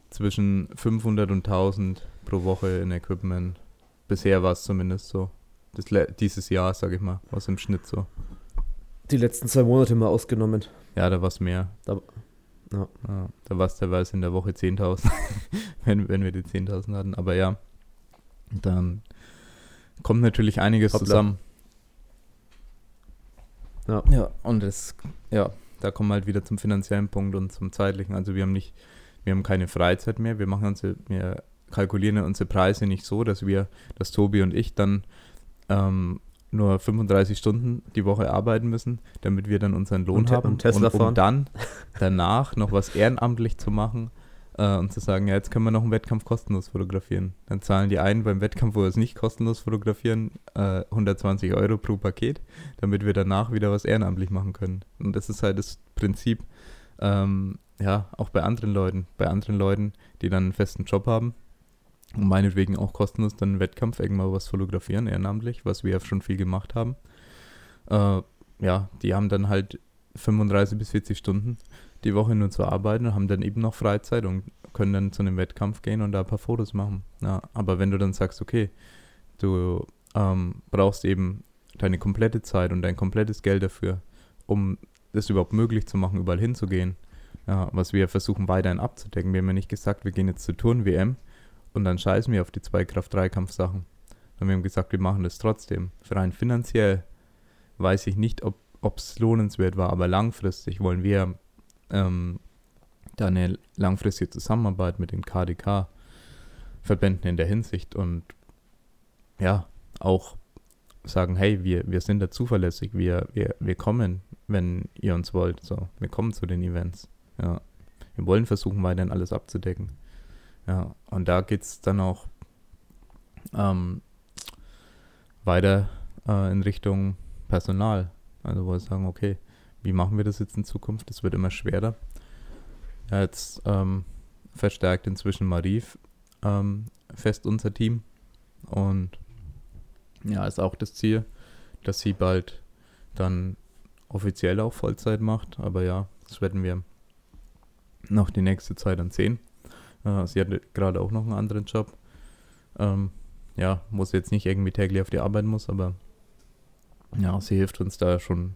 zwischen 500 und 1000 pro Woche in Equipment. Bisher war es zumindest so. Das, dieses Jahr, sage ich mal, war es im Schnitt so. Die letzten zwei Monate mal ausgenommen. Ja, da war es mehr. Da, ja. ja da war es teilweise in der Woche 10.000, wenn, wenn wir die 10.000 hatten. Aber ja, dann kommt natürlich einiges Hoppla. zusammen. Ja. ja, und es, ja, da kommen wir halt wieder zum finanziellen Punkt und zum zeitlichen. Also wir haben nicht, wir haben keine Freizeit mehr. Wir machen unsere, wir kalkulieren unsere Preise nicht so, dass wir, dass Tobi und ich dann ähm, nur 35 Stunden die Woche arbeiten müssen, damit wir dann unseren Lohn und, haben. Und, und um dann danach noch was ehrenamtlich zu machen äh, und zu sagen, ja, jetzt können wir noch einen Wettkampf kostenlos fotografieren. Dann zahlen die einen beim Wettkampf, wo wir es nicht kostenlos fotografieren, äh, 120 Euro pro Paket, damit wir danach wieder was ehrenamtlich machen können. Und das ist halt das Prinzip, ähm, ja, auch bei anderen Leuten, bei anderen Leuten, die dann einen festen Job haben und meinetwegen auch kostenlos dann einen Wettkampf irgendwann was fotografieren, ehrenamtlich, was wir ja schon viel gemacht haben. Äh, ja, die haben dann halt 35 bis 40 Stunden die Woche nur zu arbeiten haben dann eben noch Freizeit und können dann zu einem Wettkampf gehen und da ein paar Fotos machen. Ja, aber wenn du dann sagst, okay, du ähm, brauchst eben deine komplette Zeit und dein komplettes Geld dafür, um das überhaupt möglich zu machen, überall hinzugehen, ja, was wir versuchen weiterhin abzudecken. Wir haben ja nicht gesagt, wir gehen jetzt zur Turn-WM und dann scheißen wir auf die zwei Kraft-3-Kampf-Sachen. Sondern wir haben gesagt, wir machen das trotzdem. Rein finanziell weiß ich nicht, ob es lohnenswert war, aber langfristig wollen wir ähm, da eine langfristige Zusammenarbeit mit den KDK-Verbänden in der Hinsicht und ja, auch sagen, hey, wir, wir sind da zuverlässig, wir, wir, wir kommen, wenn ihr uns wollt. So, wir kommen zu den Events. Ja. Wir wollen versuchen, weiterhin alles abzudecken. Ja, und da geht es dann auch ähm, weiter äh, in Richtung Personal. Also wo wir sagen, okay, wie machen wir das jetzt in Zukunft? Es wird immer schwerer. Ja, jetzt ähm, verstärkt inzwischen Marif ähm, fest unser Team. Und ja, ist auch das Ziel, dass sie bald dann offiziell auch Vollzeit macht. Aber ja, das werden wir noch die nächste Zeit dann sehen. Äh, sie hat gerade auch noch einen anderen Job. Ähm, ja, muss jetzt nicht irgendwie täglich auf die Arbeit muss, aber ja, sie hilft uns da schon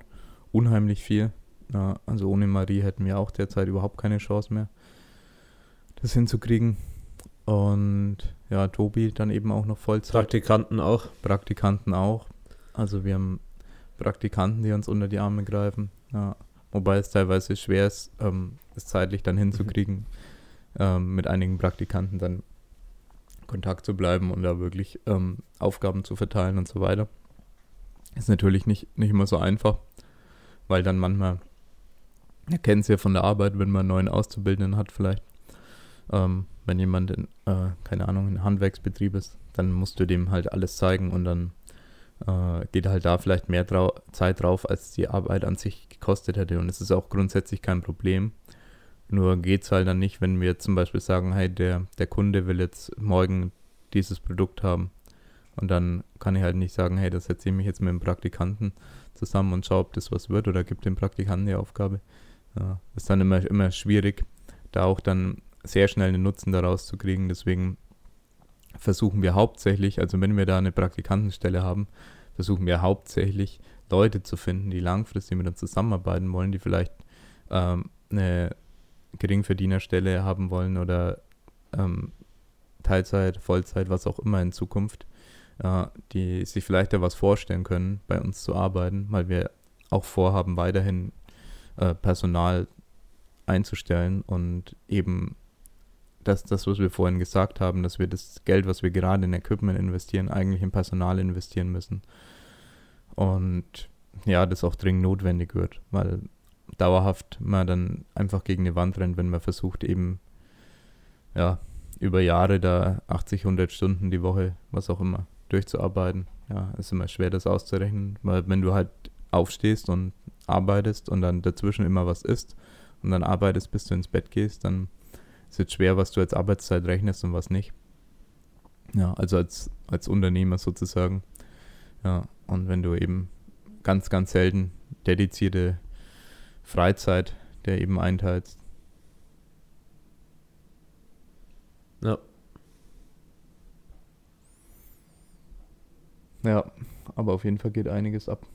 unheimlich viel. Ja, also ohne Marie hätten wir auch derzeit überhaupt keine Chance mehr, das hinzukriegen. Und ja, Tobi dann eben auch noch Vollzeit. Praktikanten auch. Praktikanten auch. Also wir haben Praktikanten, die uns unter die Arme greifen. Ja, wobei es teilweise schwer ist, ähm, es zeitlich dann hinzukriegen, mhm. ähm, mit einigen Praktikanten dann Kontakt zu bleiben und da wirklich ähm, Aufgaben zu verteilen und so weiter. Ist natürlich nicht, nicht immer so einfach weil dann manchmal, ihr kennt es ja von der Arbeit, wenn man einen neuen Auszubildenden hat vielleicht, ähm, wenn jemand in, äh, keine Ahnung, in Handwerksbetrieb ist, dann musst du dem halt alles zeigen und dann äh, geht halt da vielleicht mehr drau Zeit drauf, als die Arbeit an sich gekostet hätte und es ist auch grundsätzlich kein Problem. Nur geht es halt dann nicht, wenn wir zum Beispiel sagen, hey, der, der Kunde will jetzt morgen dieses Produkt haben. Und dann kann ich halt nicht sagen, hey, das setze ich mich jetzt mit dem Praktikanten zusammen und schaue, ob das was wird oder gibt dem Praktikanten die Aufgabe. Ja, ist dann immer, immer schwierig, da auch dann sehr schnell einen Nutzen daraus zu kriegen. Deswegen versuchen wir hauptsächlich, also wenn wir da eine Praktikantenstelle haben, versuchen wir hauptsächlich Leute zu finden, die langfristig mit uns zusammenarbeiten wollen, die vielleicht ähm, eine Geringverdienerstelle haben wollen oder ähm, Teilzeit, Vollzeit, was auch immer in Zukunft die sich vielleicht da was vorstellen können, bei uns zu arbeiten, weil wir auch vorhaben, weiterhin äh, Personal einzustellen und eben das, das, was wir vorhin gesagt haben, dass wir das Geld, was wir gerade in Equipment investieren, eigentlich in Personal investieren müssen. Und ja, das auch dringend notwendig wird, weil dauerhaft man dann einfach gegen die Wand rennt, wenn man versucht, eben ja, über Jahre da 80, 100 Stunden die Woche, was auch immer, durchzuarbeiten. Ja, ist immer schwer, das auszurechnen, weil wenn du halt aufstehst und arbeitest und dann dazwischen immer was isst und dann arbeitest, bis du ins Bett gehst, dann ist es schwer, was du als Arbeitszeit rechnest und was nicht. Ja, also als, als Unternehmer sozusagen. Ja, und wenn du eben ganz, ganz selten dedizierte Freizeit der eben einteilst, Ja, aber auf jeden Fall geht einiges ab.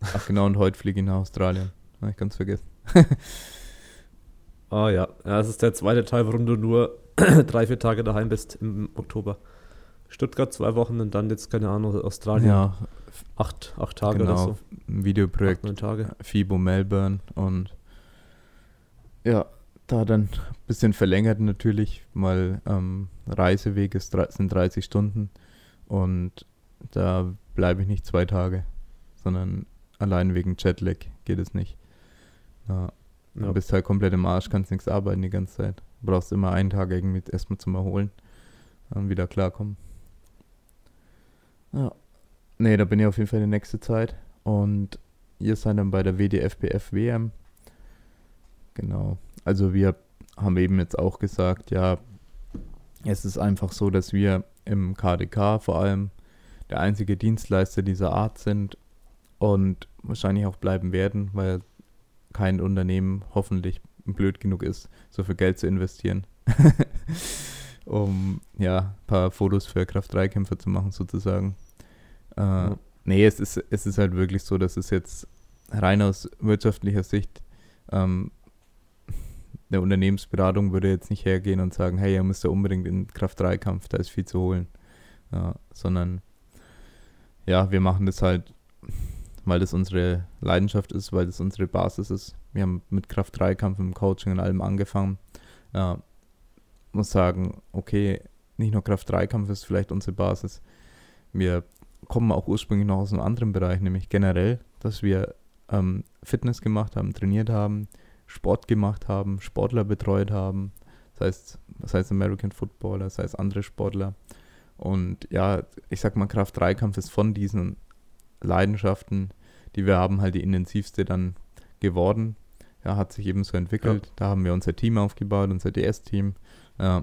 Ach genau, und heute fliege ich nach Australien. Habe ich ganz vergessen. Ah oh, ja, das ist der zweite Teil, warum du nur drei, vier Tage daheim bist im Oktober. Stuttgart zwei Wochen und dann jetzt, keine Ahnung, Australien. Ja. Acht, acht Tage genau, oder so. Ein Videoprojekt. Acht, Tage. FIBO Melbourne und ja, da dann ein bisschen verlängert natürlich, weil ähm, Reiseweg ist, sind 30 Stunden und da bleibe ich nicht zwei Tage, sondern allein wegen Jetlag geht es nicht. Ja, ja. Du bist halt komplett im Arsch, kannst nichts arbeiten die ganze Zeit. Du brauchst immer einen Tag irgendwie erstmal zum Erholen und wieder klarkommen. Ja. Nee, da bin ich auf jeden Fall die nächste Zeit. Und ihr seid dann bei der WDFBF WM. Genau. Also wir haben eben jetzt auch gesagt, ja, es ist einfach so, dass wir im KDK vor allem der einzige Dienstleister dieser Art sind und wahrscheinlich auch bleiben werden, weil kein Unternehmen hoffentlich blöd genug ist, so viel Geld zu investieren, um ja ein paar Fotos für Kraft-3-Kämpfer zu machen sozusagen. Äh, ja. Nee, es ist, es ist halt wirklich so, dass es jetzt rein aus wirtschaftlicher Sicht ähm, eine Unternehmensberatung würde jetzt nicht hergehen und sagen, hey, ihr müsst ja unbedingt in Kraft-3-Kampf, da ist viel zu holen. Ja, sondern ja, wir machen das halt, weil das unsere Leidenschaft ist, weil das unsere Basis ist. Wir haben mit Kraft-3-Kampf im Coaching und allem angefangen. Ja, muss sagen, okay, nicht nur Kraft-3-Kampf ist vielleicht unsere Basis. Wir kommen auch ursprünglich noch aus einem anderen Bereich, nämlich generell, dass wir ähm, Fitness gemacht haben, trainiert haben, Sport gemacht haben, Sportler betreut haben, das heißt, das heißt American Footballer, das heißt andere Sportler. Und ja, ich sag mal, Kraft-3-Kampf ist von diesen Leidenschaften, die wir haben, halt die intensivste dann geworden. Ja, hat sich eben so entwickelt. Ja. Da haben wir unser Team aufgebaut, unser DS-Team, äh,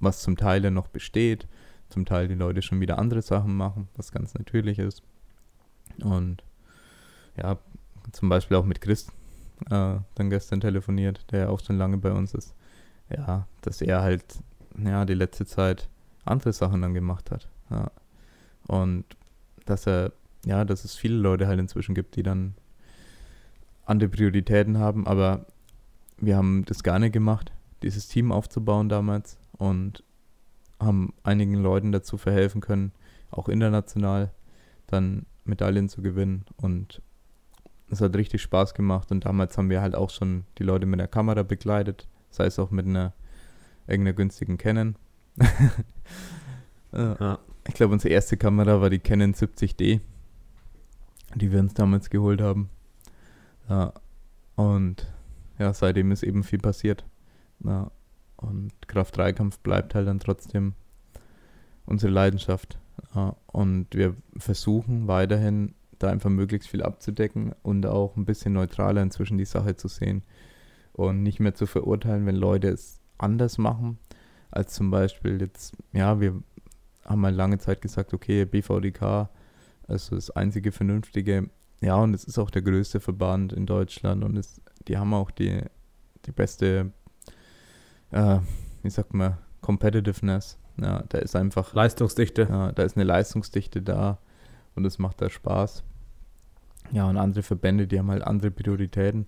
was zum Teil dann noch besteht, zum Teil die Leute schon wieder andere Sachen machen, was ganz natürlich ist. Und ja, zum Beispiel auch mit Chris äh, dann gestern telefoniert, der auch schon lange bei uns ist. Ja, dass er halt, ja, die letzte Zeit andere Sachen dann gemacht hat. Ja. Und dass er, ja, dass es viele Leute halt inzwischen gibt, die dann andere Prioritäten haben, aber wir haben das gerne gemacht, dieses Team aufzubauen damals und haben einigen Leuten dazu verhelfen können, auch international dann Medaillen zu gewinnen und es hat richtig Spaß gemacht und damals haben wir halt auch schon die Leute mit der Kamera begleitet, sei es auch mit einer irgendeiner günstigen Canon. ja. Ich glaube, unsere erste Kamera war die Canon 70D, die wir uns damals geholt haben. Ja. Und ja, seitdem ist eben viel passiert. Ja. Und Kraft-3-Kampf bleibt halt dann trotzdem unsere Leidenschaft. Ja. Und wir versuchen weiterhin da einfach möglichst viel abzudecken und auch ein bisschen neutraler inzwischen die Sache zu sehen und nicht mehr zu verurteilen, wenn Leute es anders machen, als zum Beispiel jetzt, ja, wir haben mal lange Zeit gesagt, okay, BVDK, also das einzige vernünftige, ja, und es ist auch der größte Verband in Deutschland und es, die haben auch die, die beste, äh, wie sagt man, Competitiveness. Ja, da ist einfach. Leistungsdichte. Ja, da ist eine Leistungsdichte da und es macht da Spaß. Ja, und andere Verbände, die haben halt andere Prioritäten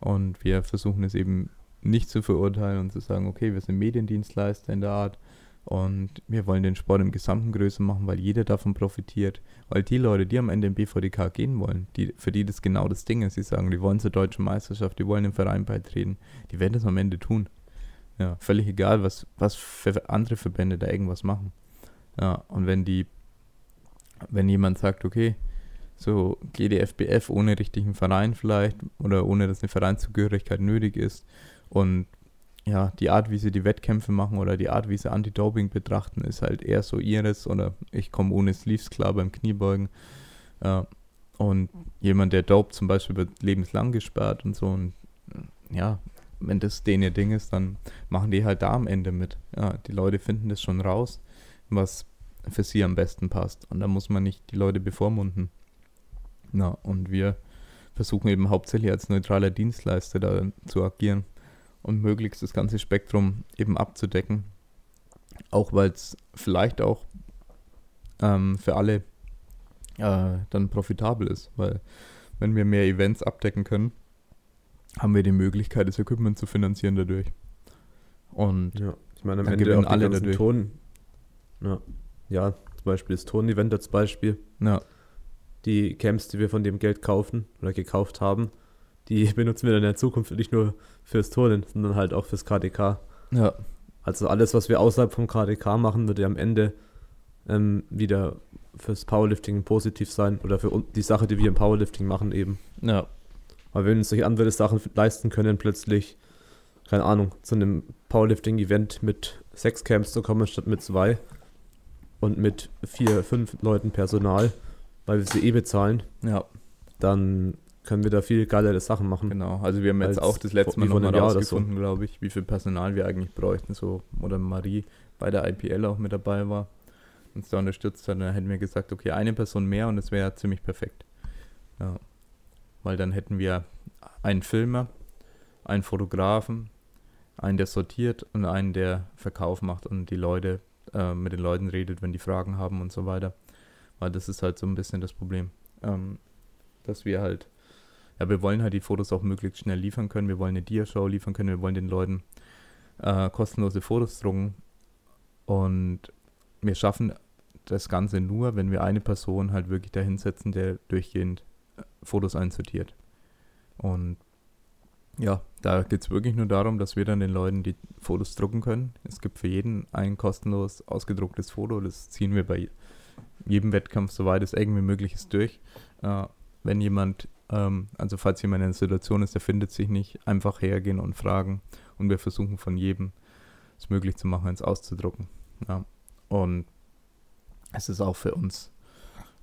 und wir versuchen es eben nicht zu verurteilen und zu sagen, okay, wir sind Mediendienstleister in der Art und wir wollen den Sport im Gesamten größer machen, weil jeder davon profitiert. Weil die Leute, die am Ende im BVDK gehen wollen, die, für die das genau das Ding ist, sie sagen, die wollen zur deutschen Meisterschaft, die wollen im Verein beitreten, die werden das am Ende tun. Ja, völlig egal, was, was für andere Verbände da irgendwas machen. Ja, und wenn die wenn jemand sagt, okay, so GDFBF ohne richtigen Verein vielleicht oder ohne dass eine Vereinszugehörigkeit nötig ist und ja, die Art, wie sie die Wettkämpfe machen oder die Art, wie sie Anti-Doping betrachten, ist halt eher so ihres oder ich komme ohne Sleeves klar beim Kniebeugen. Äh, und jemand, der dope zum Beispiel, wird lebenslang gesperrt und so. Und ja, wenn das denen ihr Ding ist, dann machen die halt da am Ende mit. Ja, die Leute finden das schon raus, was für sie am besten passt. Und da muss man nicht die Leute bevormunden. Na, und wir versuchen eben hauptsächlich als neutraler Dienstleister da zu agieren und möglichst das ganze Spektrum eben abzudecken. Auch weil es vielleicht auch ähm, für alle äh, dann profitabel ist, weil wenn wir mehr Events abdecken können, haben wir die Möglichkeit, das Equipment zu finanzieren dadurch. Und ja, ich meine, am Ende auch alle dadurch. Ton, ja, ja, zum Beispiel das Ton-Event als Beispiel. Ja. Die Camps, die wir von dem Geld kaufen oder gekauft haben, die benutzen wir dann in der Zukunft nicht nur fürs Turnen, sondern halt auch fürs KDK. Ja. Also alles, was wir außerhalb vom KDK machen, würde am Ende ähm, wieder fürs Powerlifting positiv sein oder für die Sache, die wir im Powerlifting machen eben. Ja. Weil wir uns durch andere Sachen leisten können, plötzlich, keine Ahnung, zu einem Powerlifting-Event mit sechs Camps zu kommen statt mit zwei und mit vier, fünf Leuten Personal, weil wir sie eh bezahlen. Ja. Dann können wir da viel geilere Sachen machen. Genau, also wir haben jetzt auch das letzte Mal nochmal rausgefunden, so. glaube ich, wie viel Personal wir eigentlich bräuchten, so, oder Marie bei der IPL auch mit dabei war uns da unterstützt hat, dann hätten wir gesagt, okay, eine Person mehr und es wäre ziemlich perfekt. Ja. Weil dann hätten wir einen Filmer, einen Fotografen, einen, der sortiert und einen, der Verkauf macht und die Leute äh, mit den Leuten redet, wenn die Fragen haben und so weiter. Weil das ist halt so ein bisschen das Problem. Ähm, dass wir halt, ja, wir wollen halt die Fotos auch möglichst schnell liefern können. Wir wollen eine Dia-Show liefern können. Wir wollen den Leuten äh, kostenlose Fotos drucken. Und wir schaffen das Ganze nur, wenn wir eine Person halt wirklich da hinsetzen, der durchgehend äh, Fotos einsortiert. Und ja, da geht es wirklich nur darum, dass wir dann den Leuten die Fotos drucken können. Es gibt für jeden ein kostenlos ausgedrucktes Foto. Das ziehen wir bei jedem Wettkampf, soweit es irgendwie möglich ist, durch. Äh, wenn jemand, ähm, also falls jemand in einer Situation ist, der findet sich nicht, einfach hergehen und fragen. Und wir versuchen von jedem es möglich zu machen, es auszudrucken. Ja. Und es ist auch für uns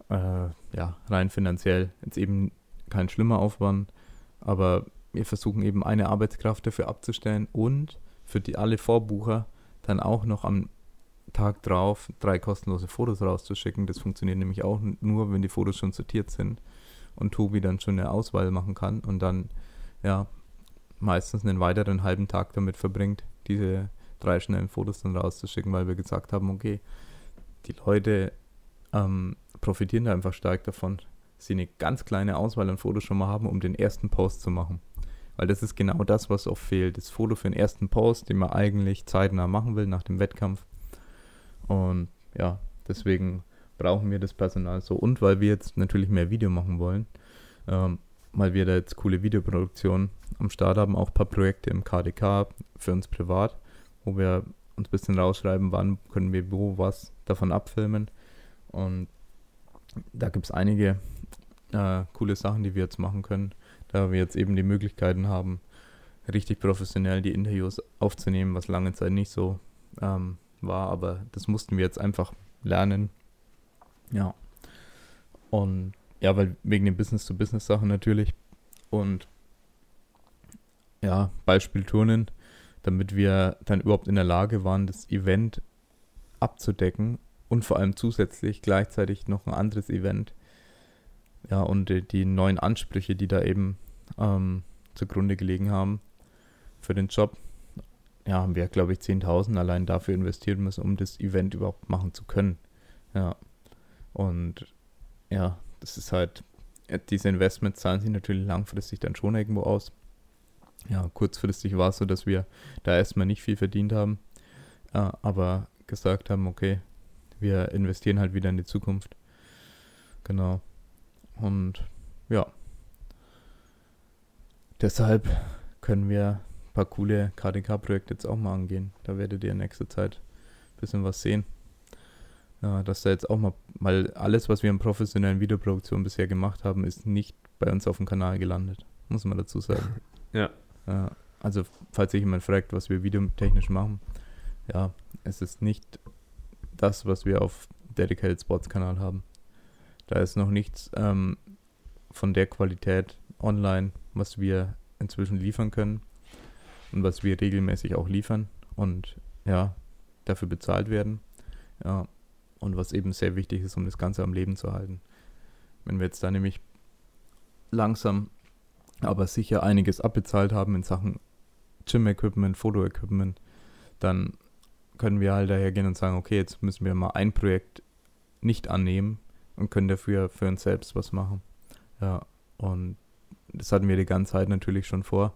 äh, ja, rein finanziell jetzt eben kein schlimmer Aufwand, aber wir versuchen eben eine Arbeitskraft dafür abzustellen und für die alle Vorbucher dann auch noch am Tag drauf drei kostenlose Fotos rauszuschicken. Das funktioniert nämlich auch nur, wenn die Fotos schon sortiert sind und Tobi dann schon eine Auswahl machen kann und dann ja meistens einen weiteren halben Tag damit verbringt, diese drei schnellen Fotos dann rauszuschicken, weil wir gesagt haben, okay, die Leute ähm, profitieren da einfach stark davon, sie eine ganz kleine Auswahl an Fotos schon mal haben, um den ersten Post zu machen. Weil das ist genau das, was oft fehlt. Das Foto für den ersten Post, den man eigentlich zeitnah machen will nach dem Wettkampf. Und ja, deswegen brauchen wir das Personal so. Und weil wir jetzt natürlich mehr Video machen wollen, ähm, weil wir da jetzt coole Videoproduktionen am Start haben, auch ein paar Projekte im KDK für uns privat, wo wir uns ein bisschen rausschreiben, wann können wir wo was davon abfilmen. Und da gibt es einige äh, coole Sachen, die wir jetzt machen können, da wir jetzt eben die Möglichkeiten haben, richtig professionell die Interviews aufzunehmen, was lange Zeit nicht so ähm, war, aber das mussten wir jetzt einfach lernen. Ja. Und ja, weil wegen den Business-to-Business-Sachen natürlich. Und ja, Beispiel Turnen damit wir dann überhaupt in der Lage waren, das Event abzudecken und vor allem zusätzlich gleichzeitig noch ein anderes Event. Ja, und die, die neuen Ansprüche, die da eben ähm, zugrunde gelegen haben für den Job, ja, haben wir, glaube ich, 10.000 allein dafür investieren müssen, um das Event überhaupt machen zu können. Ja. Und ja, das ist halt, diese Investments zahlen sich natürlich langfristig dann schon irgendwo aus ja, kurzfristig war es so, dass wir da erstmal nicht viel verdient haben, äh, aber gesagt haben, okay, wir investieren halt wieder in die Zukunft. Genau. Und ja, deshalb können wir ein paar coole KDK-Projekte jetzt auch mal angehen. Da werdet ihr in nächster Zeit ein bisschen was sehen. Ja, dass da jetzt auch mal, weil alles, was wir in professionellen Videoproduktionen bisher gemacht haben, ist nicht bei uns auf dem Kanal gelandet. Muss man dazu sagen. Ja. Ja, also, falls sich jemand fragt, was wir videotechnisch machen, ja, es ist nicht das, was wir auf Dedicated Sports Kanal haben. Da ist noch nichts ähm, von der Qualität online, was wir inzwischen liefern können und was wir regelmäßig auch liefern und ja, dafür bezahlt werden. Ja, und was eben sehr wichtig ist, um das Ganze am Leben zu halten. Wenn wir jetzt da nämlich langsam aber sicher einiges abbezahlt haben in Sachen Gym-Equipment, Foto-Equipment, dann können wir halt daher gehen und sagen, okay, jetzt müssen wir mal ein Projekt nicht annehmen und können dafür für uns selbst was machen. Ja, und das hatten wir die ganze Zeit natürlich schon vor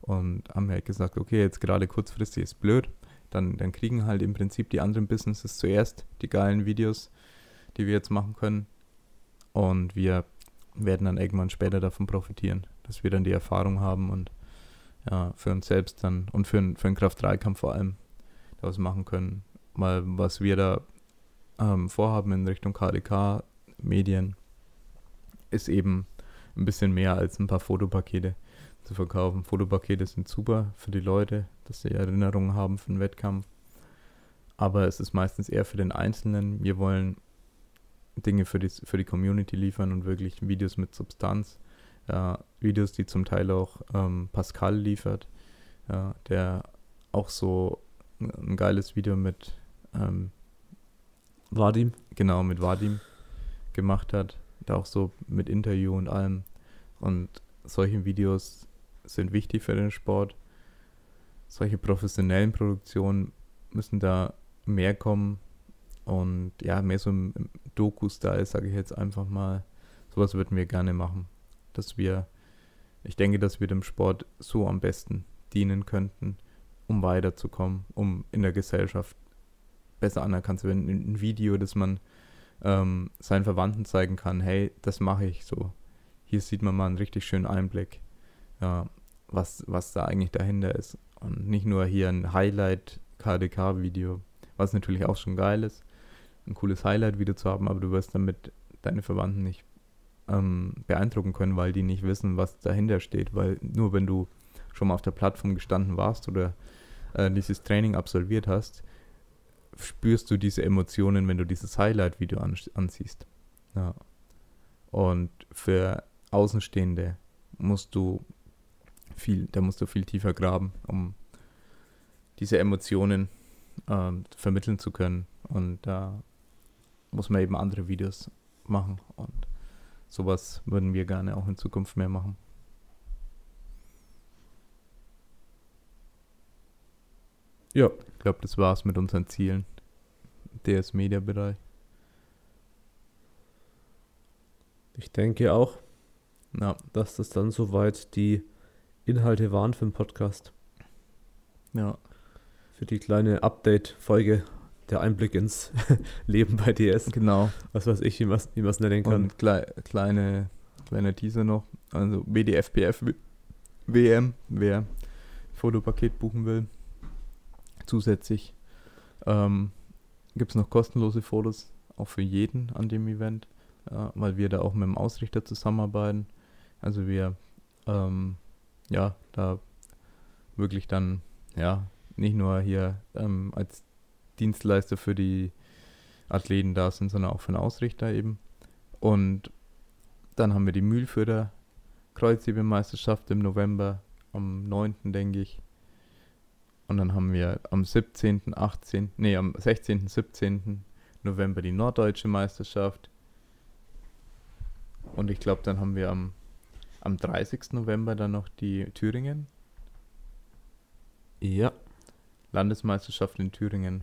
und haben halt gesagt, okay, jetzt gerade kurzfristig ist blöd, dann, dann kriegen halt im Prinzip die anderen Businesses zuerst die geilen Videos, die wir jetzt machen können und wir werden dann irgendwann später davon profitieren, dass wir dann die Erfahrung haben und ja, für uns selbst dann und für, für den Kraft-3-Kampf vor allem daraus machen können. Mal was wir da ähm, vorhaben in Richtung KDK, Medien, ist eben ein bisschen mehr als ein paar Fotopakete zu verkaufen. Fotopakete sind super für die Leute, dass sie Erinnerungen haben für den Wettkampf. Aber es ist meistens eher für den Einzelnen. Wir wollen Dinge für die, für die Community liefern und wirklich Videos mit Substanz. Ja, Videos, die zum Teil auch ähm, Pascal liefert, ja, der auch so ein geiles Video mit ähm, Vadim. Genau, mit Vadim gemacht hat. Da auch so mit Interview und allem. Und solche Videos sind wichtig für den Sport. Solche professionellen Produktionen müssen da mehr kommen. Und ja, mehr so im, Doku-Style, sage ich jetzt einfach mal. Sowas würden wir gerne machen. Dass wir, ich denke, dass wir dem Sport so am besten dienen könnten, um weiterzukommen, um in der Gesellschaft besser anerkannt zu werden. Ein Video, das man ähm, seinen Verwandten zeigen kann, hey, das mache ich so. Hier sieht man mal einen richtig schönen Einblick, ja, was, was da eigentlich dahinter ist. Und nicht nur hier ein Highlight-KDK-Video, was natürlich auch schon geil ist, ein cooles Highlight-Video zu haben, aber du wirst damit deine Verwandten nicht ähm, beeindrucken können, weil die nicht wissen, was dahinter steht. Weil nur wenn du schon mal auf der Plattform gestanden warst oder äh, dieses Training absolviert hast, spürst du diese Emotionen, wenn du dieses Highlight-Video an, ansiehst. Ja. Und für Außenstehende musst du viel, da musst du viel tiefer graben, um diese Emotionen äh, vermitteln zu können. Und da muss man eben andere Videos machen. Und sowas würden wir gerne auch in Zukunft mehr machen. Ja. Ich glaube, das war's mit unseren Zielen. DS-Media-Bereich. Ich denke auch, ja. dass das dann soweit die Inhalte waren für den Podcast. Ja. Für die kleine Update-Folge, der Einblick ins Leben bei DS. Genau. Was weiß ich, wie man es nennen kann. Und klei kleine, kleine Teaser noch. Also WDFPF WM, wer Fotopaket buchen will zusätzlich ähm, gibt es noch kostenlose Fotos, auch für jeden an dem Event, äh, weil wir da auch mit dem Ausrichter zusammenarbeiten. Also wir, ähm, ja, da wirklich dann, ja, nicht nur hier ähm, als Dienstleister für die Athleten da sind, sondern auch für den Ausrichter eben. Und dann haben wir die Mühlfürder Kreuzhebemeisterschaft im November, am 9. denke ich. Und dann haben wir am 17., 18., nee, am 16., 17. November die Norddeutsche Meisterschaft. Und ich glaube, dann haben wir am, am 30. November dann noch die Thüringen. Ja. Landesmeisterschaft in Thüringen.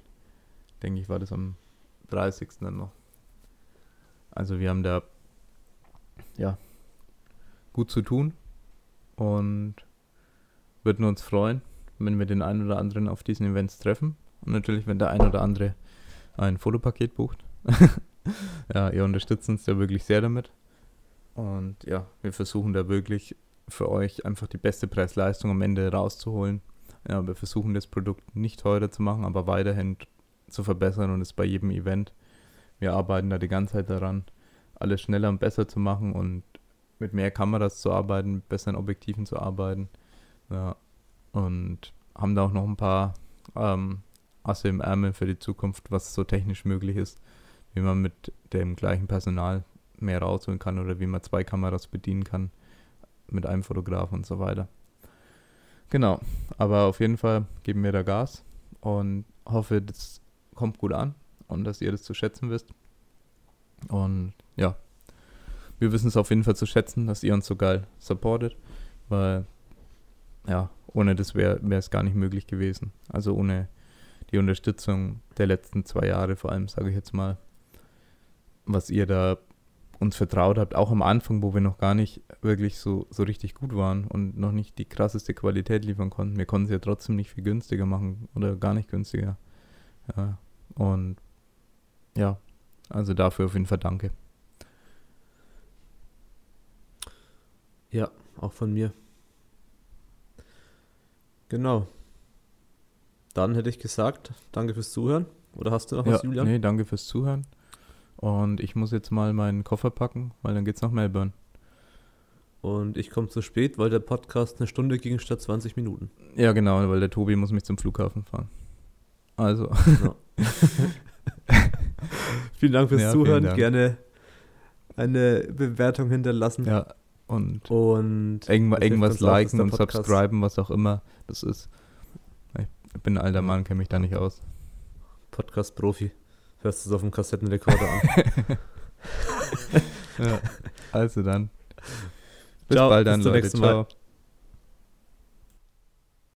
Denke ich, war das am 30. dann noch. Also wir haben da ja gut zu tun und würden uns freuen, wenn wir den einen oder anderen auf diesen Events treffen. Und natürlich, wenn der ein oder andere ein Fotopaket bucht. ja, ihr unterstützt uns ja wirklich sehr damit. Und ja, wir versuchen da wirklich für euch einfach die beste Preis-Leistung am Ende rauszuholen. Ja, wir versuchen das Produkt nicht teurer zu machen, aber weiterhin zu verbessern und es bei jedem Event. Wir arbeiten da die ganze Zeit daran, alles schneller und besser zu machen und mit mehr Kameras zu arbeiten, besseren Objektiven zu arbeiten. Ja, und haben da auch noch ein paar ähm, Asse im Ärmel für die Zukunft, was so technisch möglich ist, wie man mit dem gleichen Personal mehr rausholen kann oder wie man zwei Kameras bedienen kann mit einem Fotografen und so weiter. Genau, aber auf jeden Fall geben wir da Gas und hoffe, das kommt gut an und dass ihr das zu schätzen wisst. Und ja, wir wissen es auf jeden Fall zu schätzen, dass ihr uns so geil supportet, weil ja, ohne das wäre es gar nicht möglich gewesen. Also ohne die Unterstützung der letzten zwei Jahre vor allem, sage ich jetzt mal, was ihr da uns vertraut habt, auch am Anfang, wo wir noch gar nicht wirklich so, so richtig gut waren und noch nicht die krasseste Qualität liefern konnten. Wir konnten es ja trotzdem nicht viel günstiger machen oder gar nicht günstiger. Ja, und ja, also dafür auf jeden Fall danke. Ja, auch von mir. Genau. Dann hätte ich gesagt, danke fürs Zuhören. Oder hast du noch was, ja, Julian? Nee, danke fürs Zuhören. Und ich muss jetzt mal meinen Koffer packen, weil dann geht's nach Melbourne. Und ich komme zu spät, weil der Podcast eine Stunde ging statt 20 Minuten. Ja, genau, weil der Tobi muss mich zum Flughafen fahren. Also. Ja. vielen Dank fürs ja, Zuhören. Dank. Gerne eine Bewertung hinterlassen. Ja, und, und irgendwas, irgendwas liken und subscriben, was auch immer das ist. Ich bin ein alter Mann, kenne mich da nicht aus. Podcast-Profi. Hörst du es auf dem Kassettenrekorder an. ja, also dann. Bis Ciao, bald dann, bis Leute. Ciao. Mal.